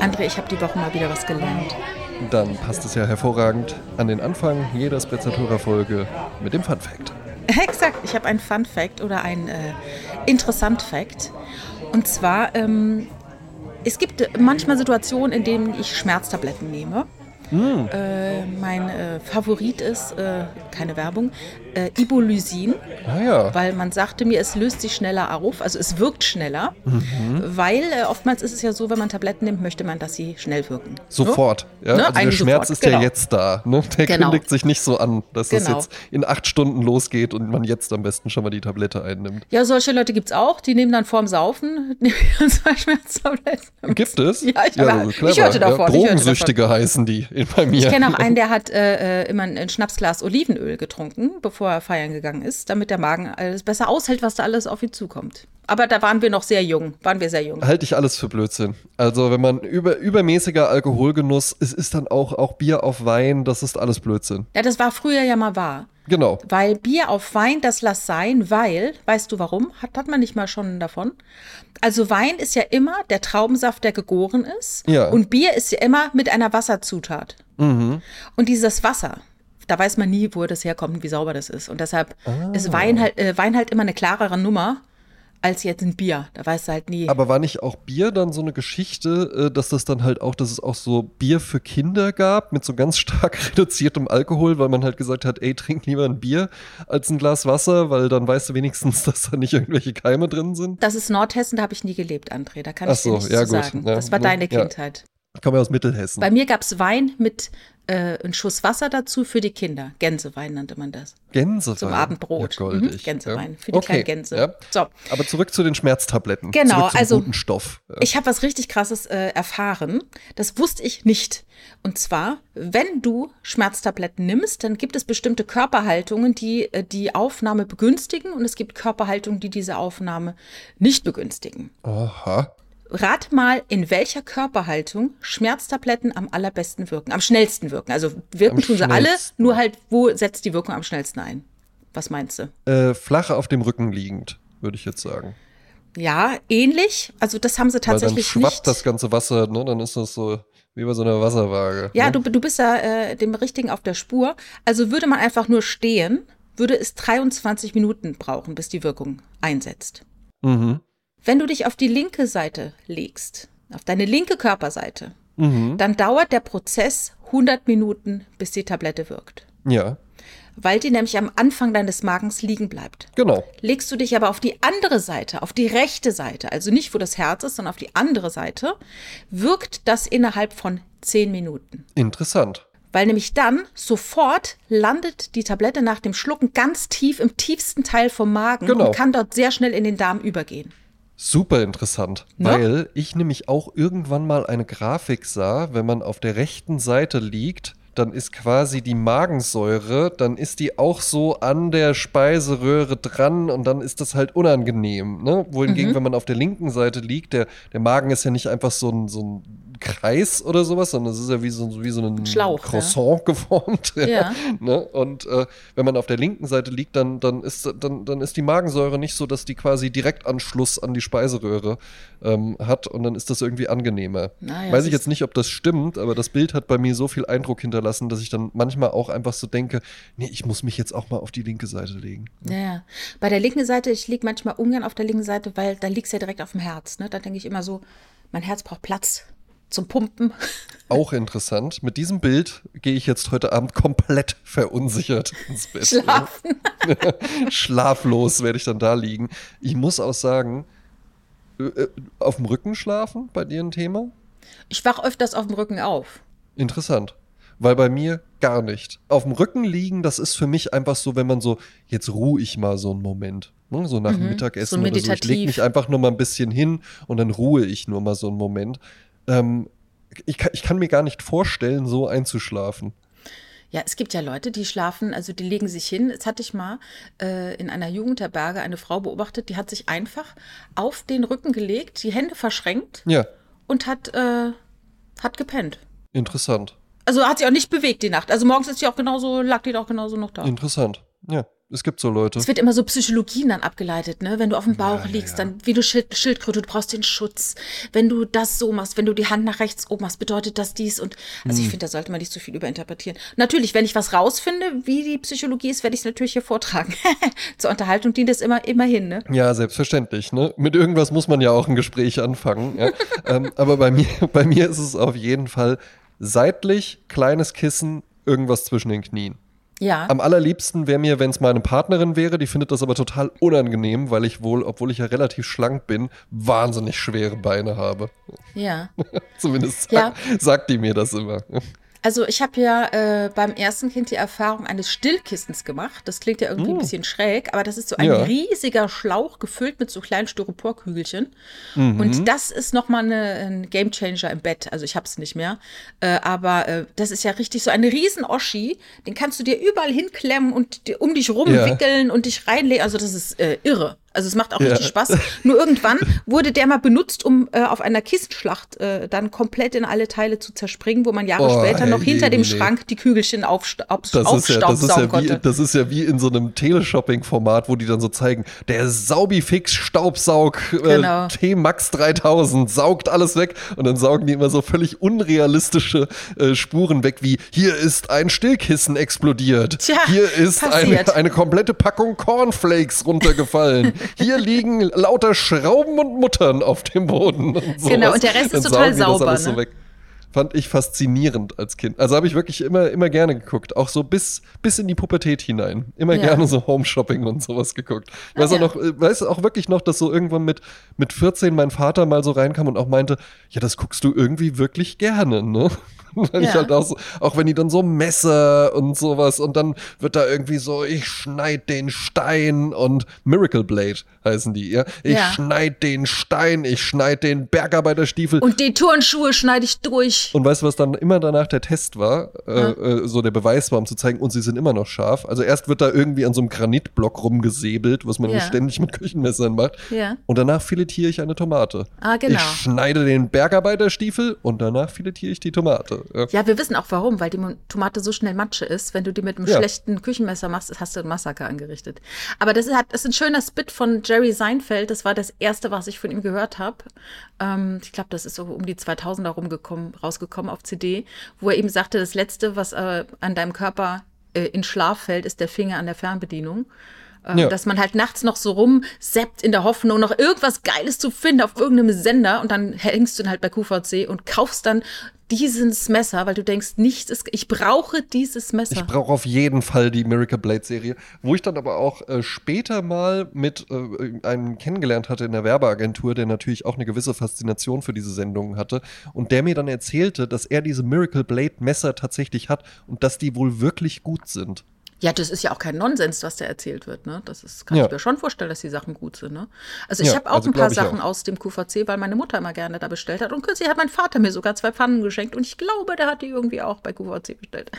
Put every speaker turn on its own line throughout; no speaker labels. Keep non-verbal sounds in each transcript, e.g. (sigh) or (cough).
André, ich habe die Woche mal wieder was gelernt.
Dann passt es ja hervorragend an den Anfang jeder Sprezzatura-Folge mit dem Fun Fact. (laughs)
Exakt, ich habe einen Fun Fact oder ein äh, Interessant Fact. Und zwar, ähm, es gibt manchmal Situationen, in denen ich Schmerztabletten nehme. Mm. Äh, mein äh, Favorit ist, äh, keine Werbung, äh, Ibolysin.
Ah, ja.
Weil man sagte mir, es löst sich schneller auf, also es wirkt schneller. Mhm. Weil äh, oftmals ist es ja so, wenn man Tabletten nimmt, möchte man, dass sie schnell wirken.
Sofort.
Ne?
Ja?
Ne?
Also der Schmerz ist genau. ja jetzt da. Ne? Der genau. kündigt sich nicht so an, dass genau. das jetzt in acht Stunden losgeht und man jetzt am besten schon mal die Tablette einnimmt.
Ja, solche Leute gibt es auch. Die nehmen dann vorm Saufen (laughs) zwei Schmerztabletten.
Gibt es?
Ja, ich, ja, ich hörte davon.
Ja, Drogensüchtige heißen die bei mir.
Ich kenne auch einen, der hat äh, äh, immer ein Schnapsglas Olivenöl getrunken, bevor er feiern gegangen ist, damit der Magen alles besser aushält, was da alles auf ihn zukommt. Aber da waren wir noch sehr jung, waren wir sehr jung.
Halte ich alles für Blödsinn. Also wenn man über, übermäßiger Alkoholgenuss, es ist dann auch, auch Bier auf Wein, das ist alles Blödsinn.
Ja, das war früher ja mal wahr.
Genau.
Weil Bier auf Wein, das lass sein, weil, weißt du warum? Hat, hat man nicht mal schon davon? Also Wein ist ja immer der Traubensaft, der gegoren ist.
Ja.
Und Bier ist ja immer mit einer Wasserzutat.
Mhm.
Und dieses Wasser, da weiß man nie, wo das herkommt und wie sauber das ist. Und deshalb ah. ist Wein halt, äh, Wein halt immer eine klarere Nummer als jetzt ein Bier. Da weißt du halt nie.
Aber war nicht auch Bier dann so eine Geschichte, äh, dass das dann halt auch, dass es auch so Bier für Kinder gab mit so ganz (laughs) stark reduziertem Alkohol, weil man halt gesagt hat, ey, trink lieber ein Bier als ein Glas Wasser, weil dann weißt du wenigstens, (laughs) dass da nicht irgendwelche Keime drin sind.
Das ist Nordhessen, da habe ich nie gelebt, André. Da kann ich
Ach so,
dir nichts
ja,
zu
gut.
sagen.
Ja,
das war
ne?
deine
Ja.
Kindheit.
Ich komme ja aus Mittelhessen.
Bei mir gab es Wein mit äh, einem Schuss Wasser dazu für die Kinder. Gänsewein nannte man das.
Gänsewein.
Zum Abendbrot.
Ja, goldig.
Mhm, Gänsewein
Ja.
für die
okay.
kleinen Gänse.
Ja.
So,
Aber zurück zu den Schmerztabletten.
Genau, also-
guten Stoff.
Ich habe was richtig Krasses äh, erfahren. Das wusste ich nicht. Und zwar, wenn du Schmerztabletten nimmst, dann gibt es bestimmte Körperhaltungen, die äh, die Aufnahme begünstigen und es gibt Körperhaltungen, die diese Aufnahme nicht begünstigen.
Aha.
Rat mal, in welcher Körperhaltung Schmerztabletten am allerbesten wirken, am schnellsten wirken. Also wirken
Am
tun sie alle, nur halt, wo setzt die Wirkung am schnellsten ein? Was meinst du?
Äh, flach auf dem Rücken liegend, würde ich jetzt sagen.
Ja, ähnlich. Also das haben sie
Weil dann
tatsächlich
schwappt
nicht.
das ganze Wasser, ne? Dann ist das so wie bei so einer Wasserwaage.
Ja,
ne?
du, du bist da äh, dem Richtigen auf der Spur. Also würde man einfach nur stehen, würde es 23 Minuten brauchen, bis die Wirkung einsetzt.
Mhm.
Wenn du dich auf die linke Seite legst, auf deine linke Körperseite,
Mhm.
dann dauert der Prozess 100 Minuten, bis die Tablette wirkt.
Ja,
Weil die nämlich am Anfang deines Magens liegen bleibt.
genau.
Legst du dich aber auf die andere Seite, auf die rechte Seite, also nicht wo das Herz ist, sondern auf die andere Seite, wirkt das innerhalb von 10 Minuten.
Interessant.
Weil nämlich dann sofort landet die Tablette nach dem Schlucken ganz tief im tiefsten Teil vom Magen
Genau.
und kann dort sehr schnell in den Darm übergehen.
Super interessant,
Ne?
weil ich nämlich auch irgendwann mal eine Grafik sah, wenn man auf der rechten Seite liegt, dann ist quasi die Magensäure, dann ist die auch so an der Speiseröhre dran und dann ist das halt unangenehm. Ne? Wohingegen,
Mhm.
wenn man auf der linken Seite liegt, der, der Magen ist ja nicht einfach so ein, so ein Kreis oder sowas, sondern es ist ja wie so, wie so ein
Schlauch, ja.
Croissant (laughs) geformt.
Ja.
Ne? Und äh, wenn man auf der linken Seite liegt, dann, dann, ist, dann, dann ist die Magensäure nicht so, dass die quasi Direktanschluss an die Speiseröhre ähm, hat und dann ist das irgendwie angenehmer.
Na ja,
Weiß ich jetzt nicht, ob das stimmt, aber das Bild hat bei mir so viel Eindruck hinterlassen, dass ich dann manchmal auch einfach so denke, nee, ich muss mich jetzt auch mal auf die linke Seite legen.
Ja, ja. Bei der linken Seite, ich liege manchmal ungern auf der linken Seite, weil da liegst du ja direkt auf dem Herz. Ne? Da denke ich immer so, mein Herz braucht Platz zum Pumpen.
Auch interessant. Mit diesem Bild gehe ich jetzt heute Abend komplett verunsichert ins Bett.
Schlafen. (laughs)
Schlaflos werde ich dann da liegen. Ich muss auch sagen, äh, äh, auf dem Rücken schlafen bei dir ein Thema?
Ich wach öfters auf dem Rücken auf.
Interessant. Weil bei mir gar nicht. Auf dem Rücken liegen, das ist für mich einfach so, wenn man so, jetzt ruhe ich mal so einen Moment. Ne? So nach dem Mittagessen
Mhm. so
oder so. Ich lege mich einfach nur mal ein bisschen hin und dann ruhe ich nur mal so einen Moment. Ähm, ich, kann, ich kann mir gar nicht vorstellen, so einzuschlafen.
Ja, es gibt ja Leute, die schlafen, also die legen sich hin. Jetzt hatte ich mal äh, in einer Jugendherberge eine Frau beobachtet, die hat sich einfach auf den Rücken gelegt, die Hände verschränkt
Ja,
und hat, äh, hat gepennt.
interessant.
Also hat sie auch nicht bewegt die Nacht. Also morgens ist sie auch genauso, lag die auch genauso noch da.
Interessant. Ja. Es gibt so Leute.
Es wird immer so Psychologien dann abgeleitet, ne? Wenn du auf dem Bauch
Ja,
liegst,
ja.
dann wie du Schild, Schildkröte, du brauchst den Schutz. Wenn du das so machst, wenn du die Hand nach rechts oben machst, bedeutet das dies und also
Hm.
ich finde, da sollte man nicht so viel überinterpretieren. Natürlich, wenn ich was rausfinde, wie die Psychologie ist, werde ich es natürlich hier vortragen. (laughs) Zur Unterhaltung dient es immer immerhin, ne?
Ja, selbstverständlich. Ne? Mit irgendwas muss man ja auch ein Gespräch anfangen. Ähm, aber bei mir, (laughs) bei mir ist es auf jeden Fall seitlich, kleines Kissen, irgendwas zwischen den Knien.
Ja.
Am allerliebsten wäre mir, wenn es meine Partnerin wäre, die findet das aber total unangenehm, weil ich wohl, obwohl ich ja relativ schlank bin, wahnsinnig schwere Beine habe.
ja. (laughs)
Zumindest
Ja.
sagt die mir das immer.
Also ich habe ja äh, beim ersten Kind die Erfahrung eines Stillkissens gemacht. Das klingt ja irgendwie ein bisschen schräg, aber das ist so ein
Mm. Ja.
riesiger Schlauch gefüllt mit so kleinen Styroporkügelchen.
Mhm.
Und das ist nochmal ein Gamechanger im Bett. Also ich habe es nicht mehr. Äh, aber äh, das ist ja richtig so ein riesen Oschi. Den kannst du dir überall hinklemmen und um dich rumwickeln und dich reinlegen. Also das ist äh, irre. Also es macht auch
Ja.
richtig Spaß. Nur irgendwann wurde der mal benutzt, um äh, auf einer Kissenschlacht äh, dann komplett in alle Teile zu zerspringen, wo man Jahre
Oh,
später noch hinter dem
Jemine.
Schrank die Kügelchen auf,
Das ist, ja, das, ist
aufstaubsaugen
ja wie,
konnte.
das ist ja wie in so einem Teleshopping-Format, wo die dann so zeigen, der Saubifix Staubsaug äh,
Genau.
T-Max 3000 saugt alles weg und dann saugen die immer so völlig unrealistische äh, Spuren weg, wie hier ist ein Stillkissen explodiert,
Tja,
hier ist eine, eine komplette Packung Cornflakes runtergefallen, (laughs) hier liegen lauter Schrauben und Muttern auf dem Boden. Und.
Genau, und der Rest ist total sauber,
so
ne?
weg. Fand ich faszinierend als Kind. Also habe ich wirklich immer, immer gerne geguckt. Auch so bis, bis in die Pubertät hinein. Immer
Ja.
gerne so Home Shopping und sowas geguckt. Ich weiß
Ah,
auch
ja.
noch, äh, weiß auch wirklich noch, dass so irgendwann mit, mit 14 mein Vater mal so reinkam und auch meinte, ja, das guckst du irgendwie wirklich gerne, ne? (laughs) Weil ich
Ja.
halt auch so, auch wenn die dann so Messer und sowas und dann wird da irgendwie so, ich schneid den Stein und Miracle Blade heißen die, ja. Ich schneid den Stein, ich schneid den Bergarbeiterstiefel.
Und die Turnschuhe schneide ich durch.
Und weißt du, was dann immer danach der Test war? Äh,
Ja.
äh, so der Beweis war, um zu zeigen, und sie sind immer noch scharf. Also erst wird da irgendwie an so einem Granitblock rumgesäbelt, was man
Ja.
ständig mit Küchenmessern macht.
Ja.
Und danach filetiere ich eine Tomate.
Ah, genau.
Ich schneide den Bergarbeiterstiefel und danach filetiere ich die Tomate. Ja.
Ja, wir wissen auch warum, weil die Tomate so schnell Matsche ist. Wenn du die mit einem schlechten Küchenmesser machst, hast du ein Massaker angerichtet. Aber das ist, das ist ein schöner Spit von Jerry Seinfeld. Das war das erste, was ich von ihm gehört habe. Ähm, ich glaube, das ist so um die 2000er rumgekommen, rausgekommen auf CD, wo er eben sagte, das Letzte, was äh, an deinem Körper äh, in Schlaf fällt, ist der Finger an der Fernbedienung. Ähm,
Ja.
Dass man halt nachts noch so rumseppt in der Hoffnung, noch irgendwas Geiles zu finden auf irgendeinem Sender und dann hängst du dann halt bei QVC und kaufst dann dieses Messer, weil du denkst, nichts ist, ich brauche dieses Messer.
Ich brauche auf jeden Fall die Miracle Blade Serie, wo ich dann aber auch äh, später mal mit äh, einem kennengelernt hatte in der Werbeagentur, der natürlich auch eine gewisse Faszination für diese Sendungen hatte und der mir dann erzählte, dass er diese Miracle Blade Messer tatsächlich hat und dass die wohl wirklich gut sind.
Ja, das ist ja auch kein Nonsens, was da erzählt wird. Ne? Das ist, kann
Ja.
ich mir schon vorstellen, dass die Sachen gut sind. Ne? Also ich
Ja,
habe auch
also
ein paar Sachen
auch.
aus dem QVC, weil meine Mutter immer gerne da bestellt hat. Und kürzlich hat mein Vater mir sogar zwei Pfannen geschenkt. Und ich glaube, der hat die irgendwie auch bei QVC bestellt.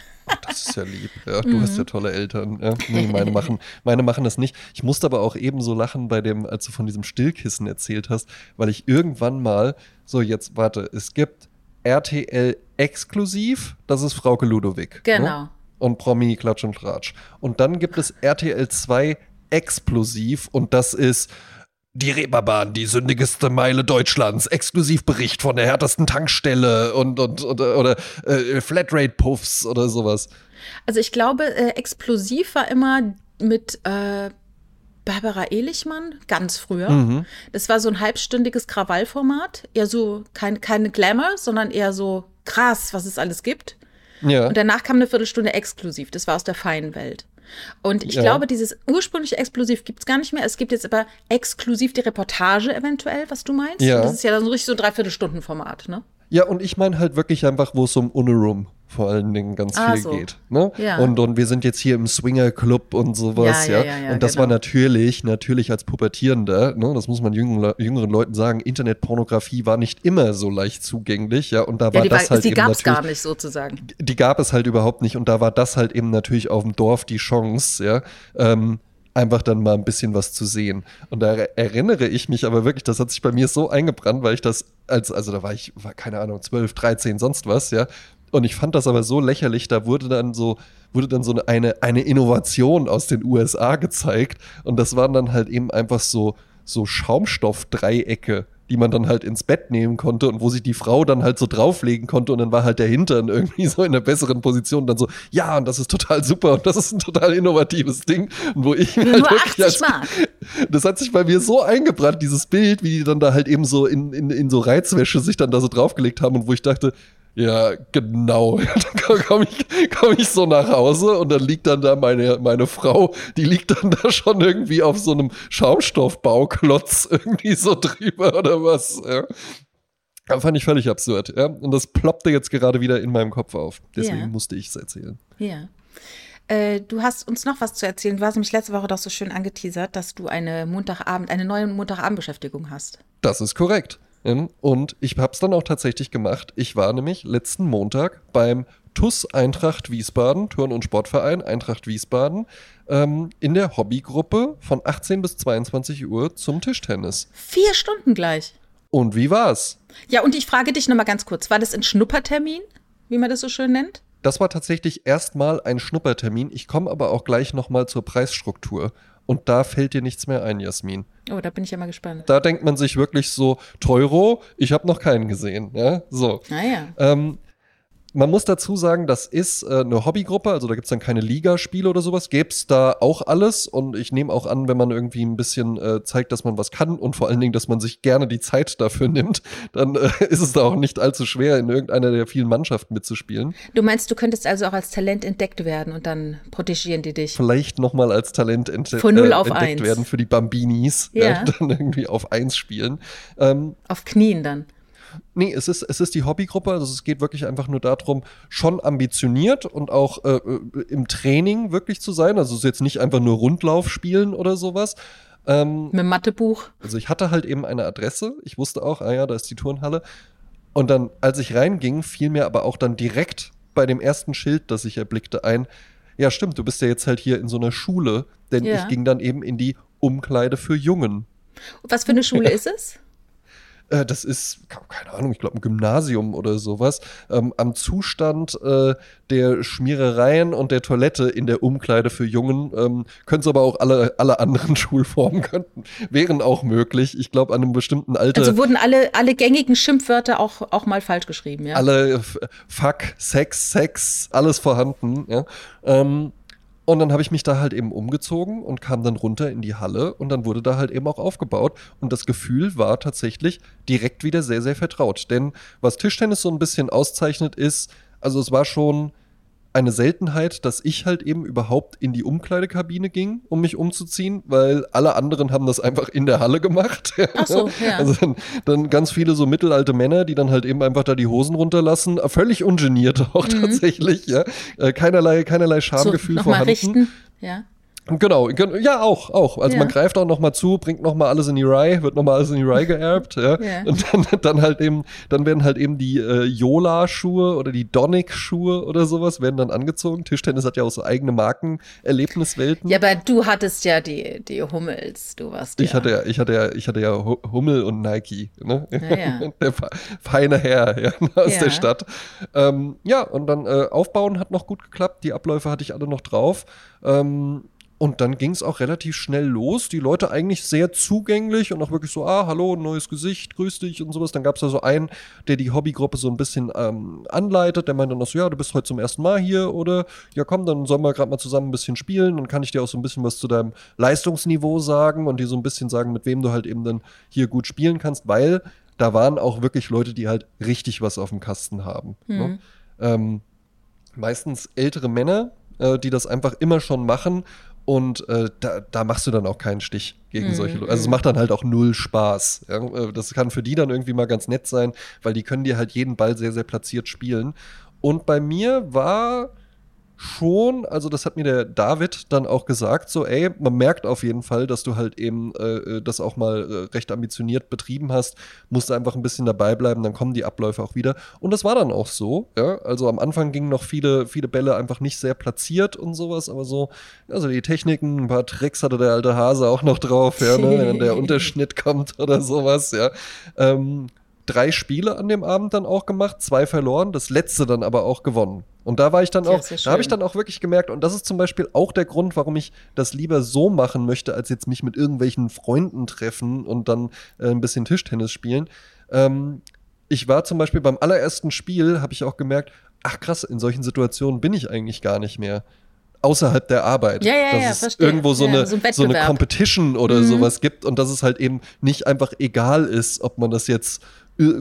Das ist ja lieb. Ja, du hast ja tolle Eltern. Ja. Nee, meine machen, meine machen das nicht. Ich musste aber auch ebenso lachen bei dem, als du von diesem Stillkissen erzählt hast, weil ich irgendwann mal, so jetzt warte, es gibt RTL exklusiv, das ist Frauke Ludowig.
Genau.
Ne? Und Promi Klatsch und Tratsch. Und dann gibt es RTL 2 explosiv und das ist die Reeperbahn, die sündigste Meile Deutschlands. Exklusivbericht von der härtesten Tankstelle und, und, und oder äh, Flatrate-Puffs oder sowas.
Also ich glaube, äh, explosiv war immer mit äh, Barbara Ehlichmann, ganz früher.
Mhm.
Das war so ein halbstündiges Krawallformat. Eher so kein, keine Glamour, sondern eher so krass, was es alles gibt.
Ja.
Und danach kam eine Viertelstunde exklusiv. Das war aus der feinen Welt. Und ich
Ja.
glaube, dieses ursprüngliche Exklusiv gibt es gar nicht mehr. Es gibt jetzt aber exklusiv die Reportage eventuell, was du meinst.
Ja.
Und das ist ja dann so richtig so ein Dreiviertelstunden-Format, ne?
Ja, und ich meine halt wirklich einfach, wo es um Uniroom vor allen Dingen ganz
Ah,
viel
so.
geht. Ne?
Ja.
Und, und wir sind jetzt hier im Swinger Club und sowas,
Ja,
ja.
ja,
und das
genau.
war natürlich, natürlich als Pubertierender, ne, das muss man jüngeren, jüngeren Leuten sagen, Internetpornografie war nicht immer so leicht zugänglich, ja. Und da war
die,
das
war,
halt
die gab es gar nicht sozusagen.
die gab es halt überhaupt nicht und da war das halt eben natürlich auf dem Dorf die Chance, ja, ähm, einfach dann mal ein bisschen was zu sehen. Und da er- erinnere ich mich aber wirklich, das hat sich bei mir so eingebrannt, weil ich das als, also da war ich, war keine Ahnung, 12, 13, sonst was, ja, Und ich fand das aber so lächerlich, da wurde dann so, wurde dann so eine, eine Innovation aus den USA gezeigt. Und das waren dann halt eben einfach so, so Schaumstoffdreiecke, die man dann halt ins Bett nehmen konnte und wo sich die Frau dann halt so drauflegen konnte und dann war halt der Hintern (laughs) irgendwie so in einer besseren Position und dann so, ja, und das ist total super und das ist ein total innovatives Ding. Und wo ich mir
Nur
halt wirklich
80
als, (laughs) das hat sich bei mir so eingebrannt, dieses Bild, wie die dann da halt eben so in, in, in so Reizwäsche sich dann da so draufgelegt haben und wo ich dachte, ja, genau. (laughs) dann komme ich, komm ich so nach Hause und dann liegt dann da meine, meine Frau, die liegt dann da schon irgendwie auf so einem Schaumstoffbauklotz (laughs) irgendwie so drüber oder was. Ja. Das fand ich völlig absurd. Ja. Und das ploppte jetzt gerade wieder in meinem Kopf auf. Deswegen
Ja.
musste ich es erzählen.
Ja. Äh, du hast uns noch was zu erzählen. Du hast nämlich letzte Woche doch so schön angeteasert, dass du eine Montagabend, eine neue Montagabendbeschäftigung hast.
Das ist korrekt. Ja, Und ich habe es dann auch tatsächlich gemacht. Ich war nämlich letzten Montag beim TUS Eintracht Wiesbaden, Turn- und Sportverein Eintracht Wiesbaden, ähm, in der Hobbygruppe von 18 bis 22 Uhr zum Tischtennis.
Vier Stunden gleich.
Und wie war's?
Ja, und ich frage dich nochmal ganz kurz, war das ein Schnuppertermin, wie man das so schön nennt?
Das war tatsächlich erstmal ein Schnuppertermin. Ich komme aber auch gleich nochmal zur Preisstruktur. Und da fällt dir nichts mehr ein, Jasmin.
Oh, da bin ich ja mal gespannt.
Da denkt man sich wirklich so, Teuro, ich habe noch keinen gesehen. Ja, so.
Naja.
Ähm, man muss dazu sagen, das ist äh, eine Hobbygruppe, also da gibt es dann keine Ligaspiele oder sowas. Gäbe es da auch alles und ich nehme auch an, wenn man irgendwie ein bisschen äh, zeigt, dass man was kann und vor allen Dingen, dass man sich gerne die Zeit dafür nimmt, dann äh, (laughs) ist es da auch nicht allzu schwer, in irgendeiner der vielen Mannschaften mitzuspielen.
Du meinst, du könntest also auch als Talent entdeckt werden und dann protegieren die dich.
Vielleicht nochmal als Talent ent
Von null
äh,
auf
entdeckt
eins.
werden für die Bambinis,
Ja. (laughs)
dann irgendwie auf eins spielen. Ähm,
Auf Knien dann.
Nee, es ist, es ist die Hobbygruppe, also es geht wirklich einfach nur darum, schon ambitioniert und auch äh, äh, im Training wirklich zu sein. Also es ist jetzt nicht einfach nur Rundlauf spielen oder sowas. Ähm,
Mit dem Mathebuch.
also ich hatte halt eben eine Adresse, ich wusste auch, ah ja, da ist die Turnhalle. Und dann, als ich reinging, fiel mir aber auch dann direkt bei dem ersten Schild, das ich erblickte, ein, ja stimmt, du bist ja jetzt halt hier in so einer Schule, denn
Ja.
ich ging dann eben in die Umkleide für Jungen.
Was für eine Schule (laughs) ist es?
Äh, das ist, keine Ahnung, ich glaube ein Gymnasium oder sowas, ähm, am Zustand äh, der Schmierereien und der Toilette in der Umkleide für Jungen. Ähm, Können es aber auch alle, alle anderen (laughs) Schulformen könnten, wären auch möglich. Ich glaube, an einem bestimmten Alter.
Also wurden alle, alle gängigen Schimpfwörter auch, auch mal falsch geschrieben, ja?
alle Fuck, Sex, Sex, alles vorhanden. Ja? Ähm, und dann habe ich mich da halt eben umgezogen und kam dann runter in die Halle und dann wurde da halt eben auch aufgebaut. Und das Gefühl war tatsächlich direkt wieder sehr, sehr vertraut. Denn was Tischtennis so ein bisschen auszeichnet ist, also es war schon eine Seltenheit, dass ich halt eben überhaupt in die Umkleidekabine ging, um mich umzuziehen, weil alle anderen haben das einfach in der Halle gemacht. (laughs)
Ach so, ja.
Also dann, dann ganz viele so mittelalte Männer, die dann halt eben einfach da die Hosen runterlassen, völlig ungeniert auch tatsächlich, ja. Äh, Keinerlei, keinerlei
Mhm. so,
Schamgefühl
nochmal
vorhanden.
richten, ja.
Genau, gen- ja auch, auch. Also
Ja.
man greift auch noch mal zu, bringt noch mal alles in die Rye, wird noch mal alles in die Rye geerbt, ja.
Ja.
Und dann, dann halt eben, dann werden halt eben die äh, Yola-Schuhe oder die Donic-Schuhe oder sowas werden dann angezogen. Tischtennis hat ja auch so eigene Markenerlebniswelten.
Ja, aber du hattest ja die, die Hummels, du warst
Ich
ja.
hatte ja, ich hatte ja, ich hatte ja Hu- Hummel und Nike, ne?
Ja. (laughs)
Der fe- feine Herr ja, aus
Ja.
der Stadt. Ähm, ja, und dann äh, aufbauen hat noch gut geklappt. Die Abläufe hatte ich alle noch drauf. Ähm, und dann ging es auch relativ schnell los. Die Leute eigentlich sehr zugänglich und auch wirklich so, ah, hallo, neues Gesicht, grüß dich und sowas. Dann gab es da so einen, der die Hobbygruppe so ein bisschen ähm, anleitet. Der meinte dann noch so, ja, du bist heute zum ersten Mal hier oder ja, komm, dann sollen wir gerade mal zusammen ein bisschen spielen. Dann kann ich dir auch so ein bisschen was zu deinem Leistungsniveau sagen und dir so ein bisschen sagen, mit wem du halt eben dann hier gut spielen kannst, weil da waren auch wirklich Leute, die halt richtig was auf dem Kasten haben. Ne? Ähm, meistens ältere Männer, äh, die das einfach immer schon machen. Und äh, da, da machst du dann auch keinen Stich gegen solche Leute. Also es macht dann halt auch null Spaß. Ja? Äh, Das kann für die dann irgendwie mal ganz nett sein, weil die können dir halt jeden Ball sehr, sehr platziert spielen. Und bei mir war schon, also das hat mir der David dann auch gesagt, so ey, man merkt auf jeden Fall, dass du halt eben äh, das auch mal äh, recht ambitioniert betrieben hast, musst einfach ein bisschen dabei bleiben, dann kommen die Abläufe auch wieder. Und das war dann auch so, ja, also am Anfang gingen noch viele, viele Bälle einfach nicht sehr platziert und sowas, aber so, also die Techniken, ein paar Tricks hatte der alte Hase auch noch drauf, ja, ne, wenn der (laughs) Unterschnitt kommt oder sowas, ja. Ähm, drei Spiele an dem Abend dann auch gemacht, zwei verloren, das letzte dann aber auch gewonnen. Und da war ich dann
Ja,
auch, da habe ich dann auch wirklich gemerkt, und das ist zum Beispiel auch der Grund, warum ich das lieber so machen möchte, als jetzt mich mit irgendwelchen Freunden treffen und dann äh, ein bisschen Tischtennis spielen. Ähm, ich war zum Beispiel beim allerersten Spiel, habe ich auch gemerkt, ach krass, in solchen Situationen bin ich eigentlich gar nicht mehr. Außerhalb der Arbeit.
Ja, ja,
dass
ja,
es
verstehe.
irgendwo so,
Ja,
eine,
so ein
so eine. Competition oder
Mhm.
sowas gibt und dass es halt eben nicht einfach egal ist, ob man das jetzt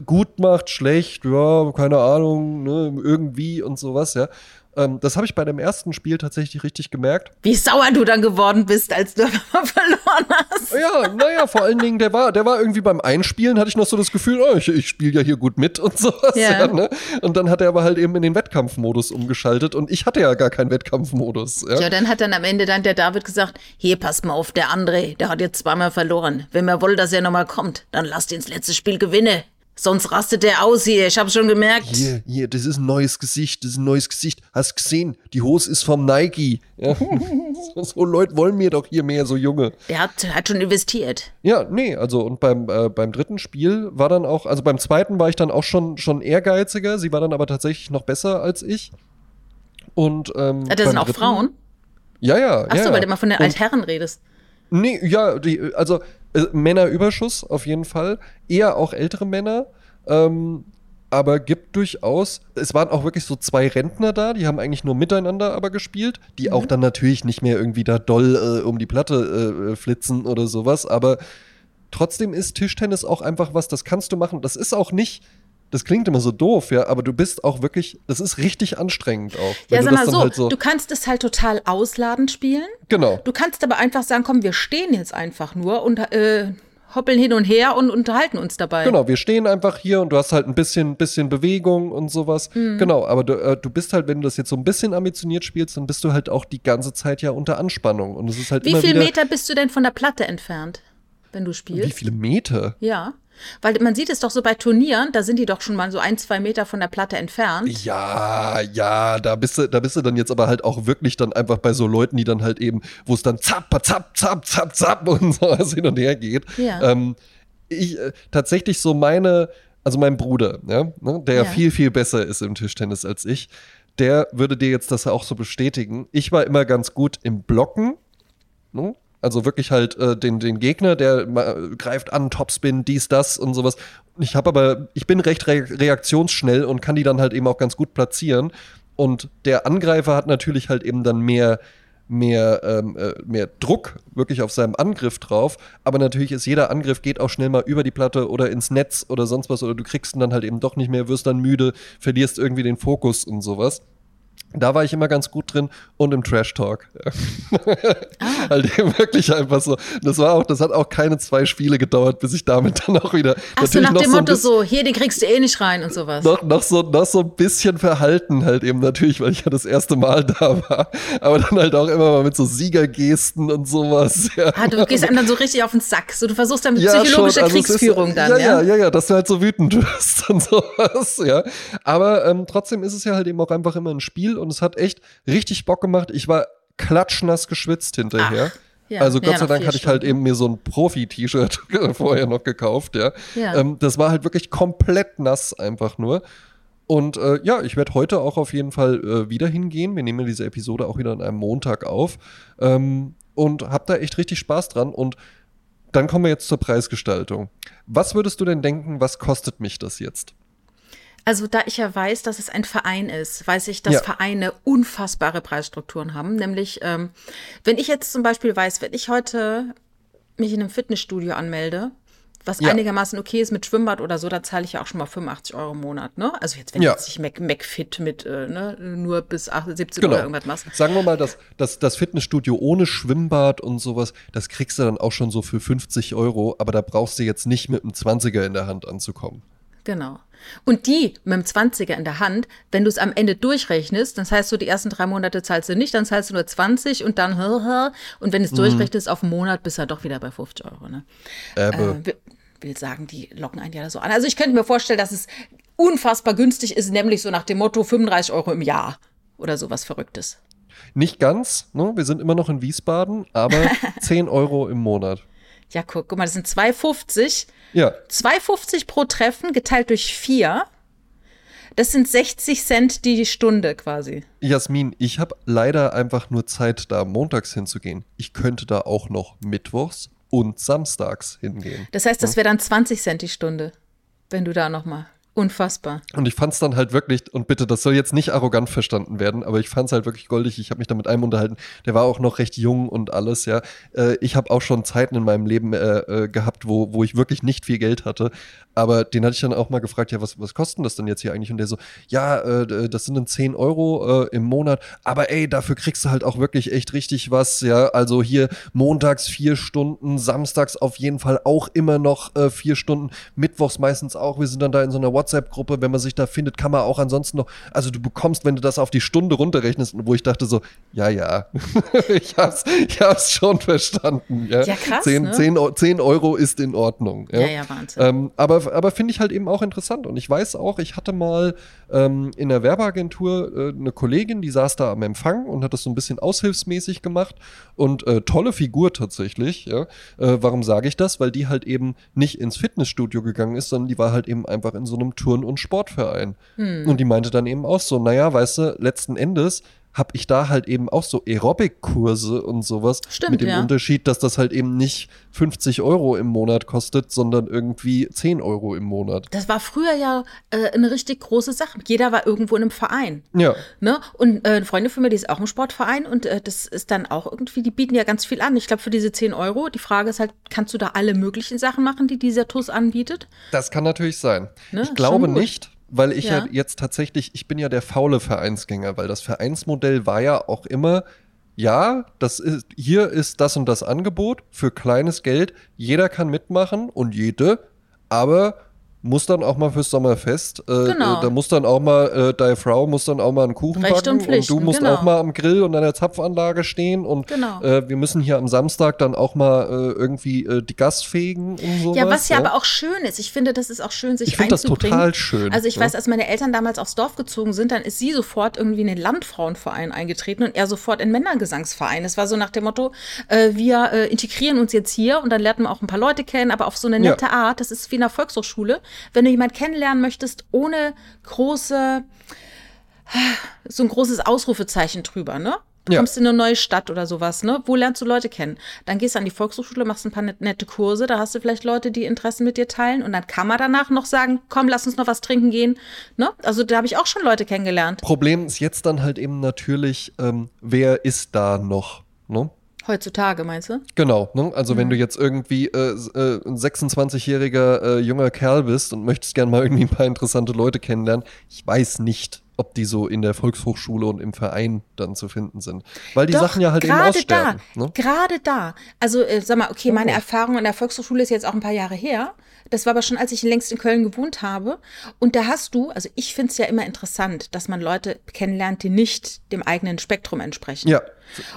gut macht, schlecht, ja, keine Ahnung, ne, irgendwie und sowas, ja. Ähm, das habe ich bei dem ersten Spiel tatsächlich richtig gemerkt.
Wie sauer du dann geworden bist, als du (laughs) verloren hast.
Ja, naja, vor allen Dingen, der war, der war irgendwie beim Einspielen, hatte ich noch so das Gefühl, oh, ich, ich spiele ja hier gut mit und (laughs) sowas.
Ja.
Ja. ne? Und dann hat er aber halt eben in den Wettkampfmodus umgeschaltet und ich hatte ja gar keinen Wettkampfmodus. Ja.
Ja, dann hat dann am Ende dann der David gesagt, hier, passt mal auf, der André, der hat jetzt zweimal verloren. Wenn wir wollen, dass er nochmal kommt, dann lasst ihn ins letzte Spiel gewinnen. Sonst rastet der aus hier, ich hab's schon gemerkt.
Hier, hier, das ist ein neues Gesicht, das ist ein neues Gesicht. Hast gesehen, die Hose ist vom Nike. Ja. (laughs) so, Leute wollen mir doch hier mehr, so Junge.
Der hat, hat schon investiert.
Ja, nee, also und beim, äh, beim dritten Spiel war dann auch, also beim zweiten war ich dann auch schon, schon ehrgeiziger, sie war dann aber tatsächlich noch besser als ich. Und, ähm,
Ah, das sind auch
dritten-
Frauen.
Ja, ja.
Ach
ja,
so,
ja.
weil du immer von den
Und-
Altherren redest.
Nee, ja, die, also äh, Männerüberschuss auf jeden Fall. Eher auch ältere Männer. Ähm, aber gibt durchaus, es waren auch wirklich so zwei Rentner da, die haben eigentlich nur miteinander aber gespielt, die auch dann natürlich nicht mehr irgendwie da doll äh, um die Platte äh, flitzen oder sowas, aber trotzdem ist Tischtennis auch einfach was, das kannst du machen. Das ist auch nicht, das klingt immer so doof, ja, aber du bist auch wirklich, das ist richtig anstrengend auch.
Ja, sag mal so,
halt so
du kannst es halt total ausladend spielen.
genau.
Du kannst aber einfach sagen, komm, wir stehen jetzt einfach nur und äh, hoppeln hin und her und unterhalten uns dabei.
Genau, wir stehen einfach hier und du hast halt ein bisschen, bisschen Bewegung und sowas.
Mhm.
Genau, aber du, äh, du bist halt, wenn du das jetzt so ein bisschen ambitioniert spielst, dann bist du halt auch die ganze Zeit ja unter Anspannung. Und es ist halt
Wie
immer
viel
wieder.
Meter bist du denn von der Platte entfernt, wenn du spielst?
Wie viele Meter?
Ja. Weil man sieht es doch so bei Turnieren, da sind die doch schon mal so ein, zwei Meter von der Platte entfernt.
Ja, ja, da bist du, da bist du dann jetzt aber halt auch wirklich dann einfach bei so Leuten, die dann halt eben, wo es dann zapp, zapp, zapp, zapp, zapp (laughs) und sowas hin und her geht.
Ja.
Ähm, ich äh, tatsächlich so meine, also mein Bruder, ja, ne, der
Ja.
viel, viel besser ist im Tischtennis als ich, der würde dir jetzt das auch so bestätigen. Ich war immer ganz gut im Blocken. Ne? Also wirklich halt äh, den, den Gegner, der ma- greift an, Topspin, dies, das und sowas. Ich habe aber, ich bin recht re reaktionsschnell und kann die dann halt eben auch ganz gut platzieren. Und der Angreifer hat natürlich halt eben dann mehr, mehr, ähm, äh, mehr Druck wirklich auf seinem Angriff drauf. Aber natürlich ist jeder Angriff geht auch schnell mal über die Platte oder ins Netz oder sonst was. Oder du kriegst ihn dann halt eben doch nicht mehr, wirst dann müde, verlierst irgendwie den Fokus und sowas. Da war ich immer ganz gut drin und im Trash Talk. (laughs) halt eben wirklich einfach so. Das war auch, das hat auch keine zwei Spiele gedauert, bis ich damit dann auch wieder.
Ach so, nach dem
so
Motto so, hier, den kriegst du eh nicht rein und sowas.
noch, noch, so, noch so ein bisschen verhalten halt eben natürlich, weil ich ja das erste Mal (laughs) da war. Aber dann halt auch immer mal mit so Siegergesten und sowas. (laughs) Ja.
Ah, du gehst einem dann so richtig auf den Sack. So, du versuchst dann mit
Ja,
psychologischer
schon. Also
Kriegsführung
ist,
dann,
ja,
ja?
ja, ja, ja, dass du halt so wütend wirst und sowas, ja. Aber ähm, trotzdem ist es ja halt eben auch einfach immer ein Spiel und es hat echt richtig Bock gemacht. Ich war klatschnass geschwitzt hinterher.
Ach, ja.
Also Gott sei Dank hatte ich halt eben mir so ein Profi-T-Shirt (laughs) vorher noch gekauft, ja.
Ja.
Ähm, das war halt wirklich komplett nass einfach nur. Und äh, ja, ich werde heute auch auf jeden Fall äh, wieder hingehen. Wir nehmen ja diese Episode auch wieder an einem Montag auf. Ähm, und hab da echt richtig Spaß dran. Und dann kommen wir jetzt zur Preisgestaltung. Was würdest du denn denken, was kostet mich das jetzt?
Also da ich ja weiß, dass es ein Verein ist, weiß ich, dass
Ja.
Vereine unfassbare Preisstrukturen haben. Nämlich, ähm, wenn ich jetzt zum Beispiel weiß, wenn ich heute mich in einem Fitnessstudio anmelde, was
Ja.
einigermaßen okay ist mit Schwimmbad oder so, da zahle ich ja auch schon mal 85 Euro im Monat. Ne? Also jetzt, wenn
Ja.
du jetzt nicht Mac, McFit mit äh, ne, nur bis 8, 17
Genau.
oder irgendwas machst.
Sagen wir mal, das, das, das Fitnessstudio ohne Schwimmbad und sowas, das kriegst du dann auch schon so für 50 Euro, aber da brauchst du jetzt nicht mit einem 20er in der Hand anzukommen.
Genau. Und die mit dem 20er in der Hand, wenn du es am Ende durchrechnest, das heißt so, die ersten drei Monate zahlst du nicht, dann zahlst du nur 20 und dann und wenn du es durchrechnest auf einen Monat, bist du dann doch wieder bei 50 Euro. Ne? Äh, will- will sagen, die locken einen ja so an. Also ich könnte mir vorstellen, dass es unfassbar günstig ist, nämlich so nach dem Motto 35 Euro im Jahr oder sowas Verrücktes.
nicht ganz, ne? wir sind immer noch in Wiesbaden, aber (laughs) 10 Euro im Monat.
Ja, guck, guck mal, das sind 2,50.
Ja.
2,50 pro Treffen geteilt durch vier. Das sind 60 Cent die Stunde quasi.
Jasmin, ich habe leider einfach nur Zeit, da montags hinzugehen. Ich könnte da auch noch mittwochs und samstags hingehen.
Das heißt, das wäre dann 20 Cent die Stunde, wenn du da noch mal. Unfassbar.
Und ich fand es dann halt wirklich, und bitte, das soll jetzt nicht arrogant verstanden werden, aber ich fand es halt wirklich goldig. Ich habe mich da mit einem unterhalten, der war auch noch recht jung und alles, ja. Äh, ich habe auch schon Zeiten in meinem Leben äh, äh, gehabt, wo, wo ich wirklich nicht viel Geld hatte. Aber den hatte ich dann auch mal gefragt, ja, was, was kostet das denn jetzt hier eigentlich? Und der so, ja, äh, das sind dann 10 Euro äh, im Monat, aber ey, dafür kriegst du halt auch wirklich echt richtig was, ja. Also hier montags vier Stunden, samstags auf jeden Fall auch immer noch äh, vier Stunden, mittwochs meistens auch. Wir sind dann da in so einer WhatsApp-Gruppe, wenn man sich da findet, kann man auch ansonsten noch, also du bekommst, wenn du das auf die Stunde runterrechnest, wo ich dachte so, ja, ja, (laughs) ich, hab's, ich hab's schon verstanden. Ja,
ja krass,
10,
ne?
10, 10 Euro ist in Ordnung. Ja,
Ja, ja, Wahnsinn.
Ähm, aber aber finde ich halt eben auch interessant. Und ich weiß auch, ich hatte mal ähm, in der Werbeagentur äh, eine Kollegin, die saß da am Empfang und hat das so ein bisschen aushilfsmäßig gemacht. Und äh, tolle Figur tatsächlich. Ja? Äh, warum sage ich das? Weil die halt eben nicht ins Fitnessstudio gegangen ist, sondern die war halt eben einfach in so einem Turn- und Sportverein.
Hm.
Und die meinte dann eben auch so, naja, weißt du, letzten Endes habe ich da halt eben auch so Aerobic-Kurse und sowas.
Stimmt,
mit dem
ja.
Unterschied, dass das halt eben nicht 50 Euro im Monat kostet, sondern irgendwie 10 Euro im Monat.
Das war früher ja äh, eine richtig große Sache. Jeder war irgendwo in einem Verein.
Ja,
Ne? Und äh, eine Freundin von mir, die ist auch im Sportverein und äh, das ist dann auch irgendwie, die bieten ja ganz viel an. Ich glaube, für diese 10 Euro, die Frage ist halt, kannst du da alle möglichen Sachen machen, die dieser TUS anbietet?
das kann natürlich sein.
Ne,
Ich glaube nicht, weil ich ja.
Ja.
jetzt tatsächlich, ich bin ja der faule Vereinsgänger, weil das Vereinsmodell war ja auch immer, ja, das ist, hier ist das und das Angebot für kleines Geld. Jeder kann mitmachen und jede, aber muss dann auch mal fürs Sommerfest. Äh,
Genau.
äh, da muss dann auch mal, äh, deine Frau muss dann auch mal einen Kuchen
Rechte
backen
und
und du musst
genau.
auch mal am Grill und an der Zapfanlage stehen und
Genau.
äh, wir müssen hier am Samstag dann auch mal äh, irgendwie äh, die Gast fegen und sowas.
Ja, was ja, aber auch schön ist. Ich finde, das ist auch schön, sich
Ich finde das total schön,
Also ich
ne?
weiß, als meine Eltern damals aufs Dorf gezogen sind, dann ist sie sofort irgendwie in den Landfrauenverein eingetreten und er sofort in den Männergesangsverein. Es war so nach dem Motto, wir integrieren uns jetzt hier und dann lernen wir auch ein paar Leute kennen, aber auf so eine
Ja.
nette Art. Das ist wie in der Volkshochschule. Wenn du jemanden kennenlernen möchtest, ohne große, so ein großes Ausrufezeichen drüber, ne? Du
Ja.
kommst in eine neue Stadt oder sowas, ne? Wo lernst du Leute kennen? Dann gehst du an die Volkshochschule, machst ein paar net- nette Kurse, da hast du vielleicht Leute, die Interessen mit dir teilen und dann kann man danach noch sagen, komm, lass uns noch was trinken gehen, ne? Also da habe ich auch schon Leute kennengelernt.
Problem ist jetzt dann halt eben natürlich, ähm, wer ist da noch? Ne?
Heutzutage, meinst du?
Genau, ne? also
Mhm.
wenn du jetzt irgendwie äh, äh, ein 26-jähriger äh, junger Kerl bist und möchtest gerne mal irgendwie ein paar interessante Leute kennenlernen, ich weiß nicht, ob die so in der Volkshochschule und im Verein dann zu finden sind. Weil die
Doch,
Sachen ja halt eben
gerade
aussterben.
da,
Ne?
gerade da. Also äh, sag mal, okay, meine
Oh.
Erfahrung an der Volkshochschule ist jetzt auch ein paar Jahre her. Das war aber schon, als ich längst in Köln gewohnt habe. Und da hast du, also ich finde es ja immer interessant, dass man Leute kennenlernt, die nicht dem eigenen Spektrum entsprechen.
Ja.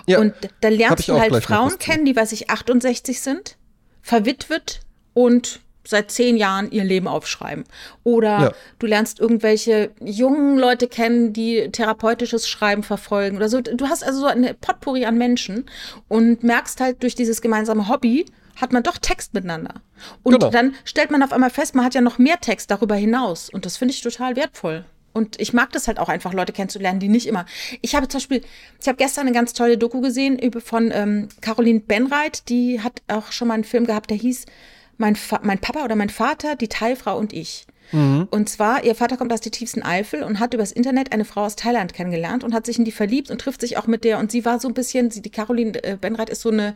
ja.
Und da lernst du halt Frauen kennen, die, weiß ich, 68 sind, verwitwet und seit zehn Jahren ihr Leben aufschreiben. Oder
Ja.
du lernst irgendwelche jungen Leute kennen, die therapeutisches Schreiben verfolgen oder so. Du hast also so eine Potpourri an Menschen und merkst halt durch dieses gemeinsame Hobby, hat man doch Text miteinander. Und
Genau.
dann stellt man auf einmal fest, man hat ja noch mehr Text darüber hinaus. Und das finde ich total wertvoll. Und ich mag das halt auch einfach, Leute kennenzulernen, die nicht immer. Ich habe zum Beispiel, ich habe gestern eine ganz tolle Doku gesehen über von ähm, Caroline Benreit, die hat auch schon mal einen Film gehabt, der hieß mein, mein Papa oder mein Vater, die Teilfrau und ich. Und zwar, ihr Vater kommt aus der tiefsten Eifel und hat übers Internet eine Frau aus Thailand kennengelernt und hat sich in die verliebt und trifft sich auch mit der. Und sie war so ein bisschen, sie, die Caroline äh, Benreit ist so eine,